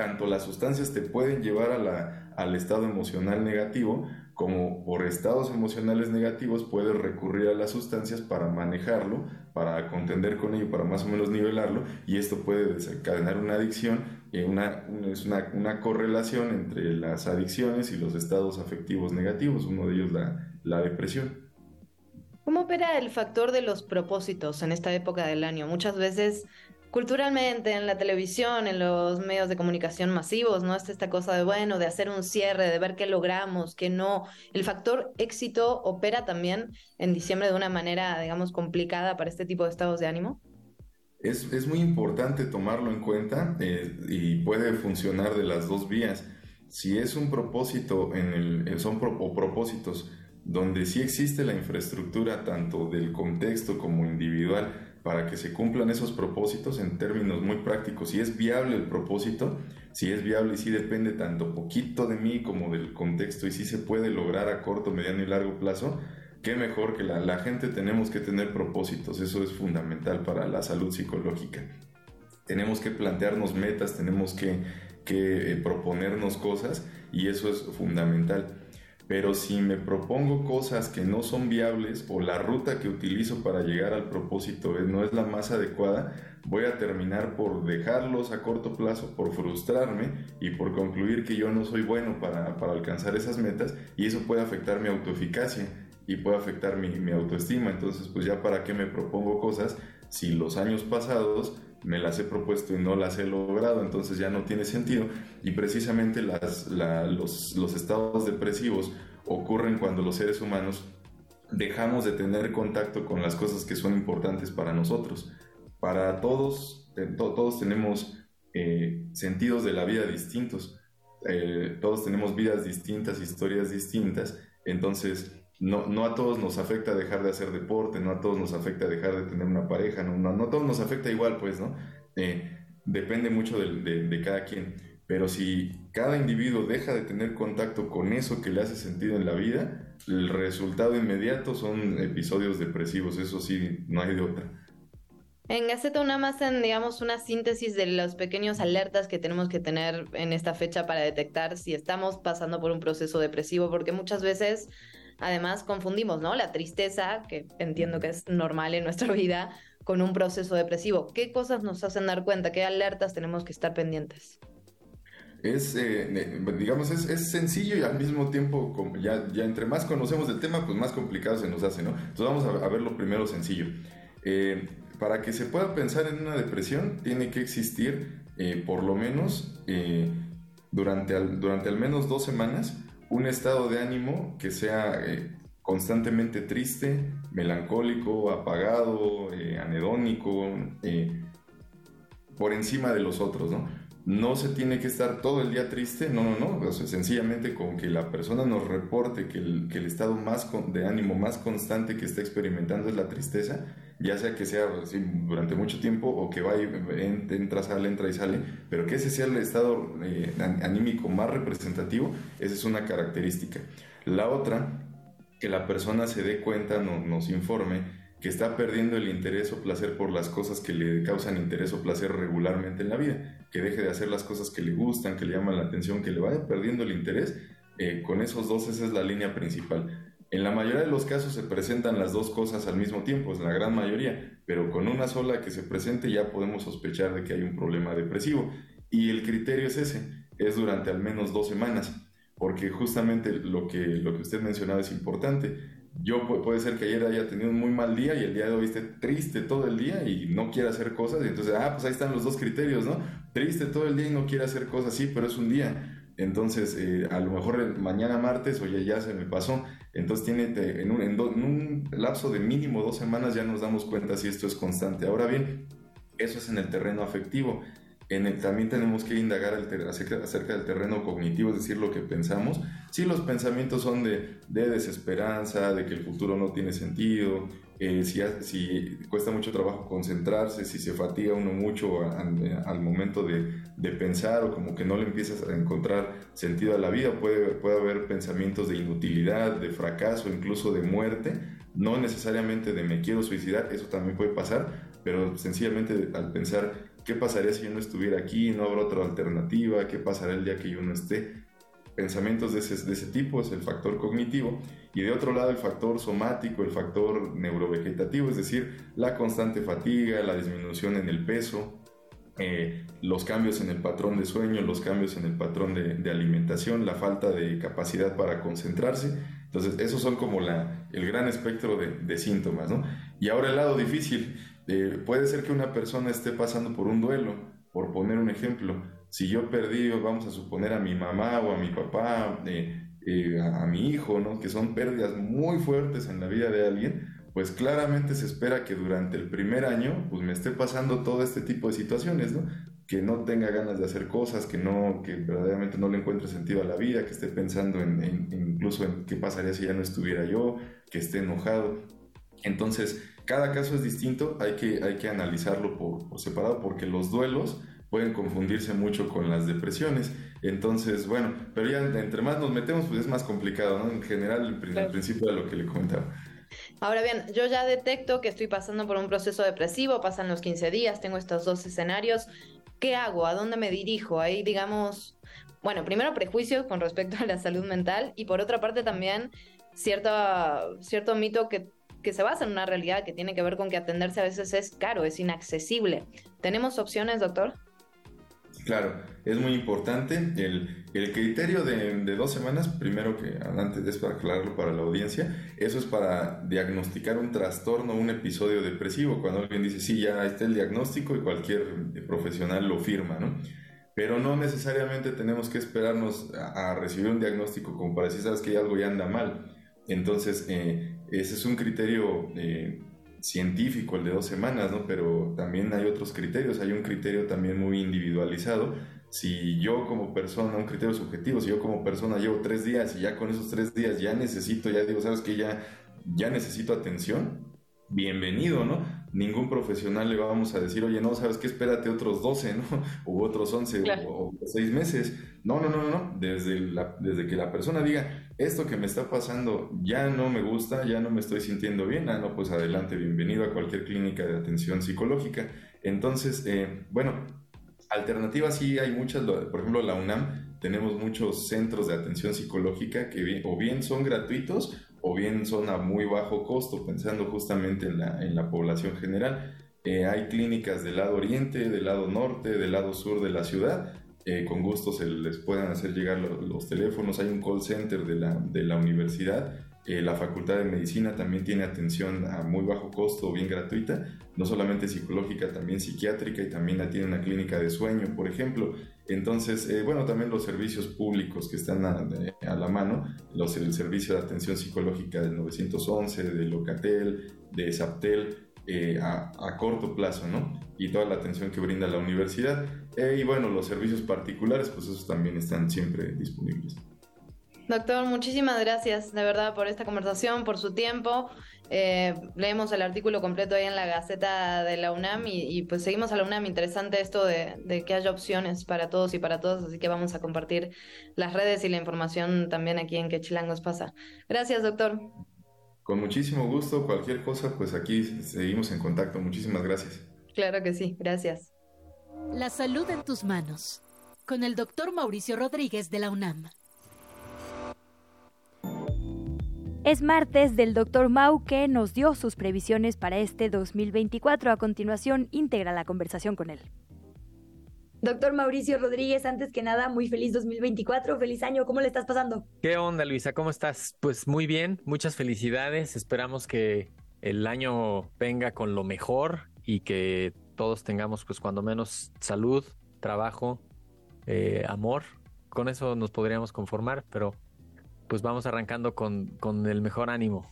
Speaker 11: tanto las sustancias te pueden llevar al estado emocional negativo, como por estados emocionales negativos puedes recurrir a las sustancias para manejarlo, para contender con ello, para más o menos nivelarlo, y esto puede desencadenar una adicción, una, es una, correlación entre las adicciones y los estados afectivos negativos, uno de ellos la depresión.
Speaker 10: ¿Cómo opera el factor de los propósitos en esta época del año? Muchas veces culturalmente, en la televisión, en los medios de comunicación masivos, ¿no? Está esta cosa de, bueno, de hacer un cierre, de ver qué logramos, qué no. El factor éxito opera también en diciembre de una manera, digamos, complicada para este tipo de estados de ánimo.
Speaker 11: Es, es muy importante tomarlo en cuenta eh, y puede funcionar de las dos vías. Si es un propósito, en el, son o propósitos donde sí existe la infraestructura tanto del contexto como individual, para que se cumplan esos propósitos en términos muy prácticos. Si es viable el propósito, si es viable y si depende tanto poquito de mí como del contexto y si se puede lograr a corto, mediano y largo plazo, qué mejor que la, gente tenemos que tener propósitos. Eso es fundamental para la salud psicológica. Tenemos que plantearnos metas, tenemos que, que eh, proponernos cosas y eso es fundamental. Pero si me propongo cosas que no son viables o la ruta que utilizo para llegar al propósito no es la más adecuada, voy a terminar por dejarlos a corto plazo, por frustrarme y por concluir que yo no soy bueno para, alcanzar esas metas y eso puede afectar mi autoeficacia y puede afectar mi, mi autoestima. Entonces, pues ya para qué me propongo cosas si los años pasados me las he propuesto y no las he logrado, entonces ya no tiene sentido. Y precisamente las, los, estados depresivos ocurren cuando los seres humanos dejamos de tener contacto con las cosas que son importantes para nosotros. Para todos, todos tenemos eh, sentidos de la vida distintos, eh, todos tenemos vidas distintas, historias distintas, entonces no, no a todos nos afecta dejar de hacer deporte, no a todos nos afecta dejar de tener una pareja, no, no, a todos nos afecta igual, pues, ¿no? Eh, depende mucho de, de, cada quien. Pero si cada individuo deja de tener contacto con eso que le hace sentido en la vida, el resultado inmediato son episodios depresivos, eso sí, no hay de otra.
Speaker 10: En Gaceta una más en, digamos, una síntesis de los pequeños alertas que tenemos que tener en esta fecha para detectar si estamos pasando por un proceso depresivo, porque muchas veces Además, confundimos, ¿no? La tristeza, que entiendo que es normal en nuestra vida, con un proceso depresivo. ¿Qué cosas nos hacen dar cuenta? ¿Qué alertas tenemos que estar pendientes?
Speaker 11: Es, eh, digamos, es, sencillo y al mismo tiempo, ya, ya entre más conocemos el tema, pues más complicado se nos hace, ¿no? Entonces vamos a, ver lo primero sencillo. Eh, para que se pueda pensar en una depresión, tiene que existir eh, por lo menos durante, durante al menos dos semanas un estado de ánimo que sea eh, constantemente triste, melancólico, apagado, eh, anedónico, eh, por encima de los otros, ¿no? No se tiene que estar todo el día triste, no, no, no, sencillamente con que la persona nos reporte que el, estado más de ánimo más constante que está experimentando es la tristeza, ya sea que sea durante mucho tiempo o que va y entra, sale, entra y sale, pero que ese sea el estado eh, anímico más representativo, esa es una característica. La otra, que la persona se dé cuenta, no, nos informe, que está perdiendo el interés o placer por las cosas que le causan interés o placer regularmente en la vida, que deje de hacer las cosas que le gustan, que le llaman la atención, que le vaya perdiendo el interés, eh, con esos dos esa es la línea principal. En la mayoría de los casos se presentan las dos cosas al mismo tiempo, es la gran mayoría, pero con una sola que se presente ya podemos sospechar de que hay un problema depresivo. Y el criterio es ese, es durante al menos dos semanas, porque justamente lo que, lo que usted mencionaba es importante. Yo puede ser que ayer haya tenido un muy mal día y el día de hoy esté triste todo el día y no quiera hacer cosas, y entonces, ah, pues ahí están los dos criterios, ¿no? Triste todo el día y no quiere hacer cosas, sí, pero es un día. Entonces, eh, a lo mejor mañana martes, oye, ya se me pasó. Entonces, tiene, en, un, en, un, lapso de mínimo dos semanas ya nos damos cuenta si esto es constante. Ahora bien, eso es en el terreno afectivo. En el, también tenemos que indagar acerca, del terreno cognitivo, es decir, lo que pensamos. Si los pensamientos son de, de desesperanza, de que el futuro no tiene sentido, eh, si, si, cuesta mucho trabajo concentrarse, si se fatiga uno mucho al momento de, de, pensar o como que no le empiezas a encontrar sentido a la vida, puede, puede haber pensamientos de inutilidad, de fracaso, incluso de muerte, no necesariamente de me quiero suicidar, eso también puede pasar, pero sencillamente al pensar qué pasaría si yo no estuviera aquí, no habrá otra alternativa, qué pasará el día que yo no esté. Pensamientos de ese, de ese tipo es el factor cognitivo y de otro lado el factor somático, el factor neurovegetativo, es decir, la constante fatiga, la disminución en el peso, eh, los cambios en el patrón de sueño, los cambios en el patrón de, alimentación, la falta de capacidad para concentrarse. Entonces, esos son como la, el gran espectro de, síntomas, ¿no? Y ahora el lado difícil. Eh, puede ser que una persona esté pasando por un duelo, por poner un ejemplo. Si yo perdí, vamos a suponer, a mi mamá o a mi papá, eh, a, a mi hijo, ¿no? Que son pérdidas muy fuertes en la vida de alguien pues claramente se espera que durante el primer año pues me esté pasando todo este tipo de situaciones, ¿no? Que no tenga ganas de hacer cosas, que no, que verdaderamente no le encuentre sentido a la vida, que esté pensando en, incluso en qué pasaría si ya no estuviera yo, que esté enojado. Entonces, cada caso es distinto, hay que, hay que analizarlo por, por separado porque los duelos pueden confundirse mucho con las depresiones. Entonces, bueno, pero ya entre más nos metemos, pues es más complicado, ¿no? En general, al principio de lo que le comentaba.
Speaker 10: Ahora bien, yo ya detecto que estoy pasando por un proceso depresivo, pasan los 15 días, tengo estos dos escenarios. ¿Qué hago? ¿A dónde me dirijo? Ahí, digamos, bueno, primero prejuicios con respecto a la salud mental y por otra parte también cierto, cierto mito que, que se basa en una realidad que tiene que ver con que atenderse a veces es caro, es inaccesible. ¿Tenemos opciones, doctor?
Speaker 11: Claro, es muy importante. El, el criterio de, dos semanas, primero que antes es para aclararlo para la audiencia, eso es para diagnosticar un trastorno, un episodio depresivo. Cuando alguien dice, sí, ya está el diagnóstico y cualquier profesional lo firma, ¿no? Pero no necesariamente tenemos que esperarnos a, recibir un diagnóstico como para decir, sabes que algo ya anda mal. Entonces, eh, ese es un criterio eh, científico, el de dos semanas, ¿no? Pero también hay otros criterios, hay un criterio también muy individualizado. Si yo como persona, un criterio subjetivo, si yo como persona llevo tres días y ya con esos tres días ya necesito, ya digo, ¿sabes que Ya, ya necesito atención, bienvenido, ¿no? Ningún profesional le vamos a decir, oye, no, ¿sabes qué? Espérate otros 12, ¿no? U otros 11 o, seis 6 meses. No, no, no, no, Desde, la, desde que la persona diga, esto que me está pasando ya no me gusta, ya no me estoy sintiendo bien, ah, no, pues adelante, bienvenido a cualquier clínica de atención psicológica. Entonces, eh, bueno, alternativas sí hay muchas, por ejemplo, la UNAM, tenemos muchos centros de atención psicológica que o bien son gratuitos o bien son a muy bajo costo, pensando justamente en la, en la población general. Eh, hay clínicas del lado oriente, del lado norte, del lado sur de la ciudad. Eh, con gusto se les pueden hacer llegar los, teléfonos. Hay un call center de la, de la universidad. La Facultad de Medicina también tiene atención a muy bajo costo, bien gratuita, no solamente psicológica, también psiquiátrica y también tiene una clínica de sueño, por ejemplo. Entonces, eh, bueno, también los servicios públicos que están a, la mano, los, el servicio de atención psicológica del 911, de Locatel, de Saptel, eh, a, corto plazo, ¿no? Y toda la atención que brinda la universidad. Eh, y bueno, los servicios particulares, pues esos también están siempre disponibles.
Speaker 10: Doctor, muchísimas gracias de verdad por esta conversación, por su tiempo. Eh, leemos el artículo completo ahí en la Gaceta de la UNAM y, pues seguimos a la UNAM. Interesante esto de, que haya opciones para todos y para todas, así que vamos a compartir las redes y la información también aquí en Que Chilangos pasa. Gracias, doctor.
Speaker 11: Con muchísimo gusto, cualquier cosa, pues aquí seguimos en contacto. Muchísimas gracias.
Speaker 10: Claro que sí, gracias.
Speaker 1: La salud en tus manos, con el doctor Mauricio Rodríguez de la UNAM.
Speaker 3: Es martes del Dr. Mau que nos dio sus previsiones para este 2024. A continuación, integra la conversación con él.
Speaker 12: Doctor Mauricio Rodríguez, antes que nada, muy feliz 2024, feliz año, ¿cómo le estás pasando?
Speaker 13: ¿Qué onda, Luisa? ¿Cómo estás? Pues muy bien, muchas felicidades, esperamos que el año venga con lo mejor y que todos tengamos, pues cuando menos, salud, trabajo, eh, amor, con eso nos podríamos conformar, pero pues vamos arrancando con, con el mejor ánimo.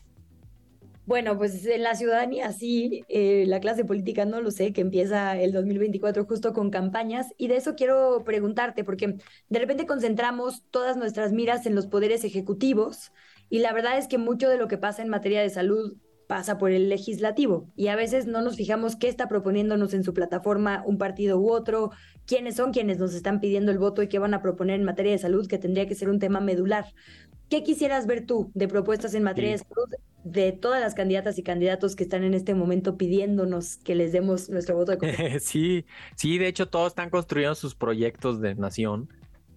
Speaker 12: Bueno, pues en la ciudadanía sí, eh, la clase política no lo sé, que empieza el 2024 justo con campañas y de eso quiero preguntarte, porque de repente concentramos todas nuestras miras en los poderes ejecutivos y la verdad es que mucho de lo que pasa en materia de salud pasa por el legislativo y a veces no nos fijamos qué está proponiéndonos en su plataforma un partido u otro, quiénes son quienes nos están pidiendo el voto y qué van a proponer en materia de salud, que tendría que ser un tema medular. ¿Qué quisieras ver tú de propuestas en materia de salud de todas las candidatas y candidatos que están en este momento pidiéndonos que les demos nuestro voto de confianza?
Speaker 13: sí, sí, de hecho todos están construyendo sus proyectos de nación.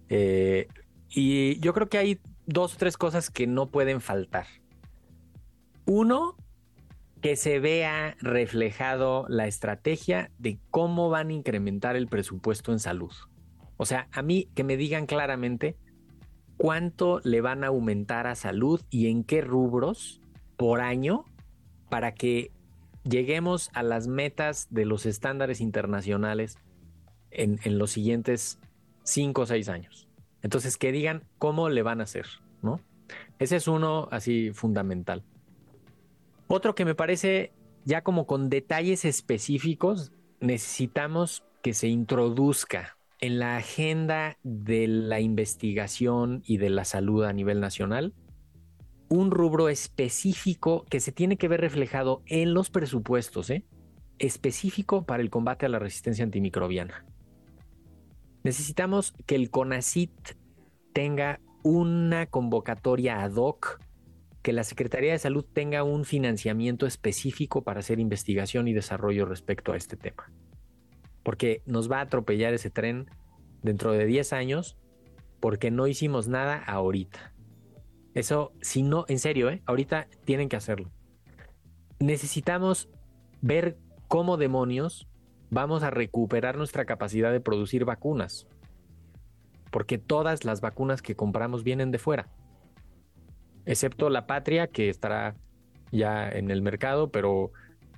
Speaker 13: Eh, y yo creo que hay dos o tres cosas que no pueden faltar. Uno, que se vea reflejado la estrategia de cómo van a incrementar el presupuesto en salud. O sea, a mí que me digan claramente cuánto le van a aumentar a salud y en qué rubros por año para que lleguemos a las metas de los estándares internacionales en, en los siguientes cinco o seis años. Entonces, que digan cómo le van a hacer, ¿no? Ese es uno así fundamental. Otro que me parece ya como con detalles específicos, necesitamos que se introduzca en la agenda de la investigación y de la salud a nivel nacional un rubro específico que se tiene que ver reflejado en los presupuestos, ¿eh? específico para el combate a la resistencia antimicrobiana. Necesitamos que el CONACIT tenga una convocatoria ad hoc, que la Secretaría de Salud tenga un financiamiento específico para hacer investigación y desarrollo respecto a este tema. Porque nos va a atropellar ese tren dentro de 10 años porque no hicimos nada ahorita. Eso, si no, en serio, ¿eh? ahorita tienen que hacerlo. Necesitamos ver cómo demonios vamos a recuperar nuestra capacidad de producir vacunas. Porque todas las vacunas que compramos vienen de fuera. Excepto la patria que estará ya en el mercado, pero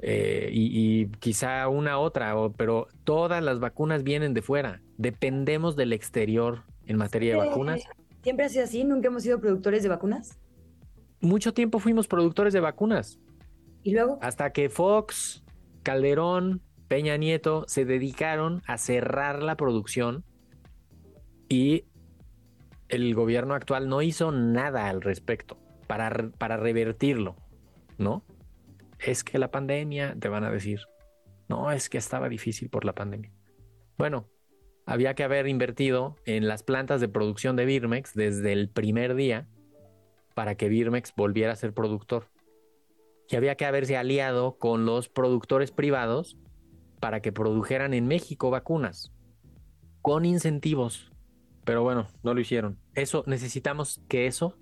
Speaker 13: eh, y, quizá una otra, pero todas las vacunas vienen de fuera. Dependemos del exterior en materia de vacunas.
Speaker 12: ¿Siempre ha sido así? ¿Nunca hemos sido productores de vacunas?
Speaker 13: Mucho tiempo fuimos productores de vacunas.
Speaker 12: ¿Y luego?
Speaker 13: Hasta que Fox, Calderón, Peña Nieto se dedicaron a cerrar la producción y el gobierno actual no hizo nada al respecto para, para revertirlo, ¿no? Es que la pandemia, te van a decir, no, es que estaba difícil por la pandemia. Bueno, había que haber invertido en las plantas de producción de Birmex desde el primer día para que Birmex volviera a ser productor. Y había que haberse aliado con los productores privados para que produjeran en México vacunas con incentivos. Pero bueno, no lo hicieron. Eso necesitamos que eso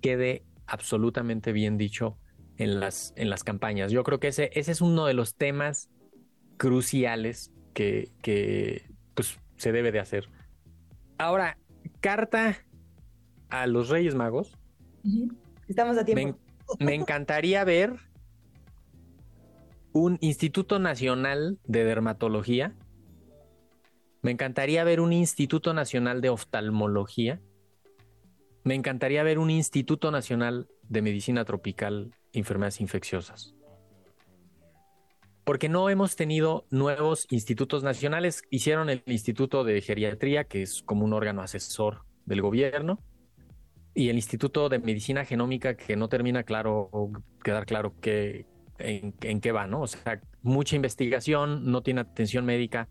Speaker 13: quede absolutamente bien dicho en las, en las campañas. Yo creo que ese, ese es uno de los temas cruciales que, que pues, se debe de hacer. Ahora, carta a los Reyes Magos.
Speaker 12: Estamos a tiempo.
Speaker 13: me encantaría ver un Instituto Nacional de Dermatología. Me encantaría ver un Instituto Nacional de Oftalmología. Me encantaría ver un Instituto Nacional de Medicina Tropical Enfermedades Infecciosas. Porque no hemos tenido nuevos institutos nacionales. Hicieron el Instituto de Geriatría, que es como un órgano asesor del gobierno, y el Instituto de Medicina Genómica, que no termina claro, quedar claro qué, en, qué va, ¿no? O sea, mucha investigación, no tiene atención médica,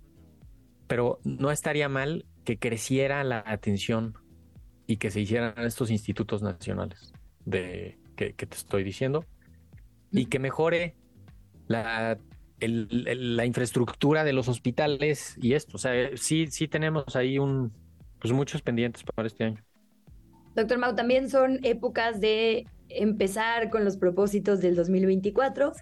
Speaker 13: pero no estaría mal que creciera la atención y que se hicieran estos institutos nacionales de que, te estoy diciendo y que mejore la, la infraestructura de los hospitales y esto. O sea, sí, sí tenemos ahí un, pues muchos pendientes para este año.
Speaker 12: Doctor Mau, también son épocas de empezar con los propósitos del 2024.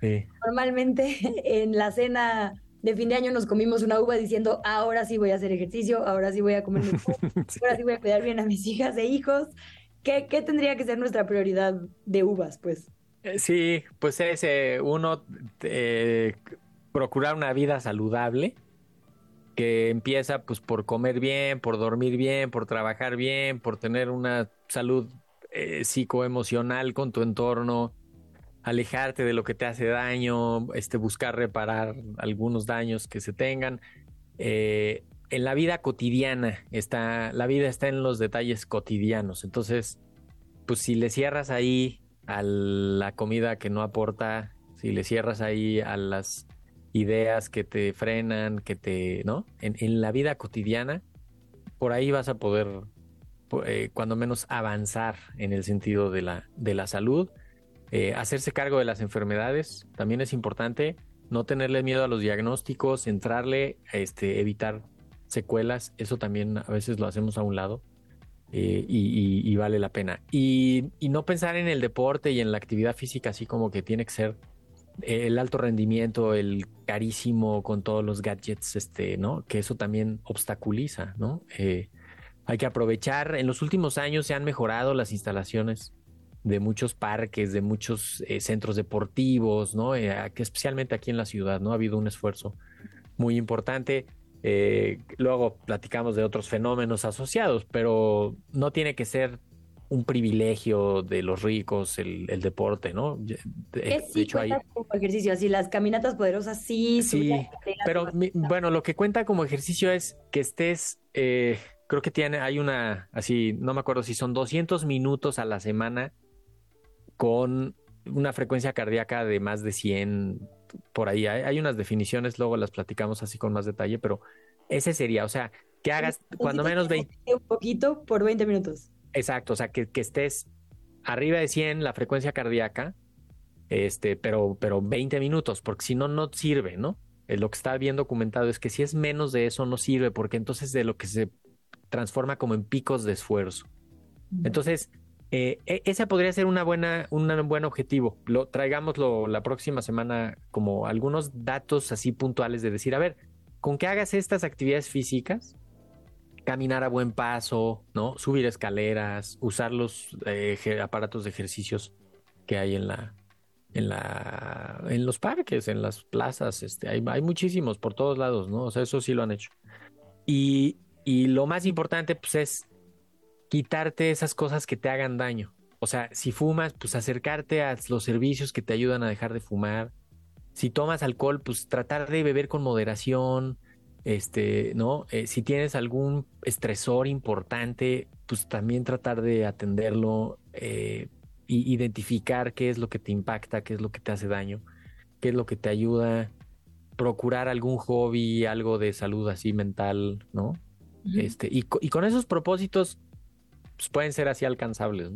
Speaker 12: Normalmente en la cena de fin de año nos comimos una uva diciendo, ahora sí voy a hacer ejercicio, ahora sí voy a comer mejor, ahora sí voy a cuidar bien a mis hijas e hijos. ¿Qué, tendría que ser nuestra prioridad de uvas, pues?
Speaker 13: Eh, sí, pues es eh, uno, eh, procurar una vida saludable, que empieza pues por comer bien, por dormir bien, por trabajar bien, por tener una salud eh, psicoemocional con tu entorno, alejarte de lo que te hace daño, este, buscar reparar algunos daños que se tengan. En la vida cotidiana está, la vida está en los detalles cotidianos. Entonces, pues si le cierras ahí a la comida que no aporta, si le cierras ahí a las ideas que te frenan, que te, ¿no? En, en la vida cotidiana, por ahí vas a poder eh, cuando menos avanzar en el sentido de la, de la salud. Eh, hacerse cargo de las enfermedades también es importante. No tenerle miedo a los diagnósticos, entrarle, este, evitar secuelas. Eso también a veces lo hacemos a un lado. Eh, y, vale la pena. Y, y, no pensar en el deporte y en la actividad física así como que tiene que ser el alto rendimiento, el carísimo con todos los gadgets, este, ¿no? Que eso también obstaculiza, ¿no? Eh, hay que aprovechar. En los últimos años se han mejorado las instalaciones de muchos parques, de muchos eh, centros deportivos, ¿no? Eh, especialmente aquí en la ciudad, ¿no? Ha habido un esfuerzo muy importante. Luego platicamos de otros fenómenos asociados, pero no tiene que ser un privilegio de los ricos el, deporte, ¿no?
Speaker 12: De, hecho, hay... como ejercicio, así las caminatas poderosas, sí.
Speaker 13: Sí, pero bueno, lo que cuenta como ejercicio es que estés, eh, creo que tiene, hay una, así, no me acuerdo si son 200 minutos a la semana con una frecuencia cardíaca de más de 100, por ahí. Hay, hay unas definiciones, luego las platicamos así con más detalle, pero ese sería, o sea, que hagas cuando menos 20...
Speaker 12: Un poquito por 20 minutos.
Speaker 13: Exacto, o sea, que, estés arriba de 100 la frecuencia cardíaca, este, pero, pero 20 minutos, porque si no, no sirve, ¿no? Eh, lo que está bien documentado es que si es menos de eso, no sirve, porque entonces de lo que se transforma como en picos de esfuerzo. Entonces, eh, e, ese podría ser una buena, un buen objetivo. Lo traigámoslo la próxima semana como algunos datos así puntuales de decir, a ver, con que hagas estas actividades físicas, caminar a buen paso, ¿no? Subir escaleras, usar los eh, aparatos de ejercicios que hay en la, en la, en los parques, en las plazas, este, hay, hay muchísimos por todos lados, ¿no? O sea, eso sí lo han hecho. Y, y lo más importante, pues, es quitarte esas cosas que te hagan daño. O sea, si fumas, pues acercarte a los servicios que te ayudan a dejar de fumar. Si tomas alcohol, pues tratar de beber con moderación, este, ¿no? Eh, si tienes algún estresor importante, pues también tratar de atenderlo e identificar qué es lo que te impacta, qué es lo que te hace daño, qué es lo que te ayuda, procurar algún hobby, algo de salud así mental, ¿no? Este, y, con esos propósitos pues pueden ser así alcanzables.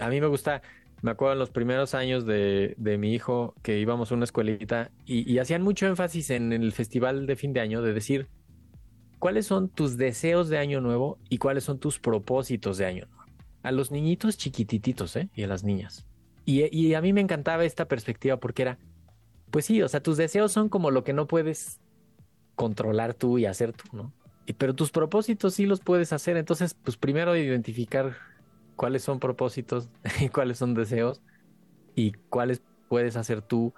Speaker 13: a mí me gusta me acuerdo en los primeros años de, mi hijo que íbamos a una escuelita y, hacían mucho énfasis en el festival de fin de año de decir cuáles son tus deseos de año nuevo y cuáles son tus propósitos de año nuevo. A los niñitos chiquititos, ¿eh? Y a las niñas. Y, y a mí me encantaba esta perspectiva porque era, pues sí, o sea, tus deseos son como lo que no puedes controlar tú y hacer tú, ¿no? Pero tus propósitos sí los puedes hacer. Entonces, pues primero identificar cuáles son propósitos y cuáles son deseos y cuáles puedes hacer tú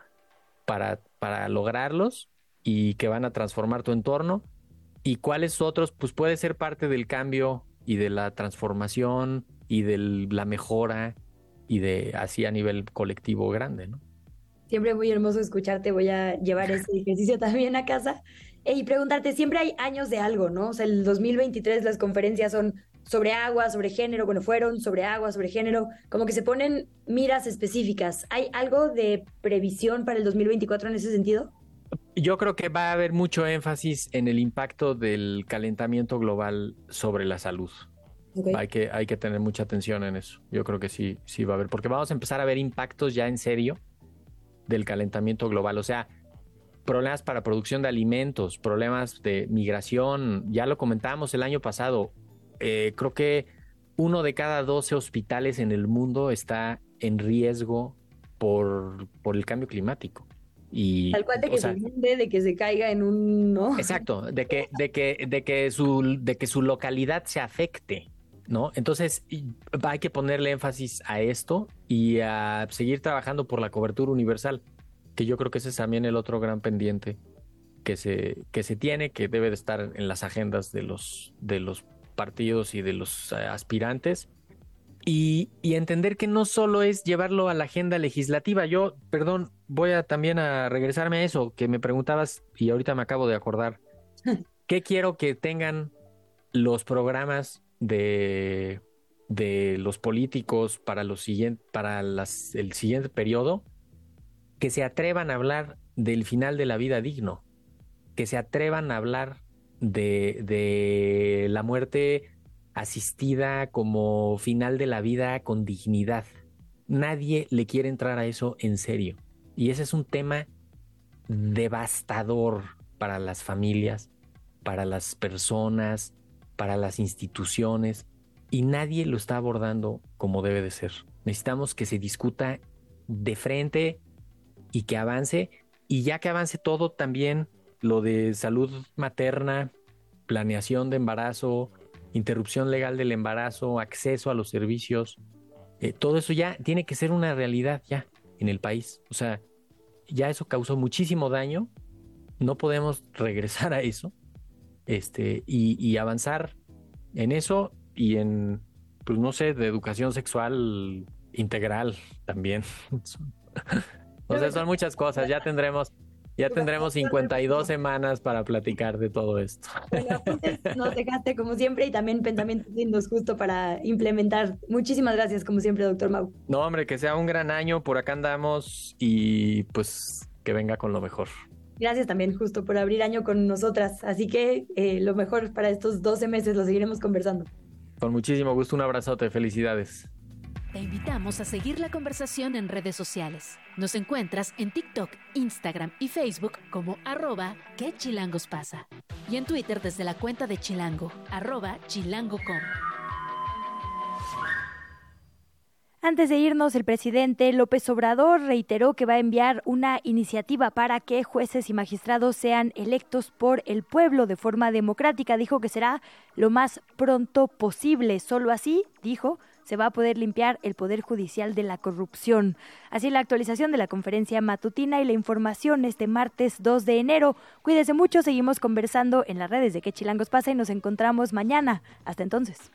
Speaker 13: para, para lograrlos y que van a transformar tu entorno y cuáles otros pues puede ser parte del cambio y de la transformación y de la mejora y de así a nivel colectivo grande, ¿no?
Speaker 12: Siempre muy hermoso escucharte, voy a llevar ese ejercicio también a casa y preguntarte, siempre hay años de algo, ¿no? O sea, el 2023 las conferencias son sobre agua, sobre género, bueno, fueron sobre agua, sobre género, como que se ponen miras específicas. ¿Hay algo de previsión para el 2024 en ese sentido?
Speaker 13: Yo creo que va a haber mucho énfasis en el impacto del calentamiento global sobre la salud. Hay, que, hay que tener mucha atención en eso. Yo creo que sí, sí va a haber, porque vamos a empezar a ver impactos ya en serio del calentamiento global. O sea, problemas para producción de alimentos, problemas de migración, ya lo comentábamos el año pasado, eh, creo que uno de cada 12 hospitales en el mundo está en riesgo por, por el cambio climático. Y,
Speaker 12: Tal cual de que se hunde, de que se caiga en un...
Speaker 13: Exacto, de que, de, que, de, que su, de que su localidad se afecte. ¿no? Entonces hay que ponerle énfasis a esto y a seguir trabajando por la cobertura universal, que yo creo que ese es también el otro gran pendiente que se, que se tiene, que debe de estar en las agendas de los, de los partidos y de los eh, aspirantes. Y, entender que no solo es llevarlo a la agenda legislativa. Yo, perdón, voy a también a regresarme a eso que me preguntabas y ahorita me acabo de acordar. ¿Qué quiero que tengan los programas de, de los políticos para, los para las, el siguiente periodo? Que se atrevan a hablar del final de la vida digno, que se atrevan a hablar de, de la muerte asistida, como final de la vida con dignidad. Nadie le quiere entrar a eso en serio. Y ese es un tema devastador para las familias, para las personas, para las instituciones, y nadie lo está abordando como debe de ser. Necesitamos que se discuta de frente y que avance, y ya que avance todo, también lo de salud materna, planeación de embarazo, interrupción legal del embarazo, acceso a los servicios, eh, todo eso ya tiene que ser una realidad ya en el país. O sea, ya eso causó muchísimo daño, no podemos regresar a eso este, y, avanzar en eso y en, pues no sé, de educación sexual integral también. o sea, son muchas cosas, ya tendremos ya tendremos 52 semanas para platicar de todo esto.
Speaker 12: Bueno, nos dejaste como siempre y también pensamientos lindos justo para implementar. Muchísimas gracias como siempre, doctor Mau.
Speaker 13: No, hombre, que sea un gran año, por acá andamos y pues que venga con lo mejor.
Speaker 12: Gracias también justo por abrir año con nosotras. Así que eh, lo mejor para estos 12 meses lo seguiremos conversando.
Speaker 13: Con muchísimo gusto, un abrazote, felicidades.
Speaker 1: Te invitamos a seguir la conversación en redes sociales. Nos encuentras en TikTok, Instagram y Facebook como arroba que pasa. Y en Twitter desde la cuenta de Chilango, arroba chilango.com.
Speaker 3: Antes de irnos, el presidente López Obrador reiteró que va a enviar una iniciativa para que jueces y magistrados sean electos por el pueblo de forma democrática. Dijo que será lo más pronto posible. Solo así, dijo, se va a poder limpiar el Poder Judicial de la corrupción. Así la actualización de la conferencia matutina y la información este martes 2 de enero. Cuídese mucho, seguimos conversando en las redes de Que Chilangos pasa y nos encontramos mañana. Hasta entonces.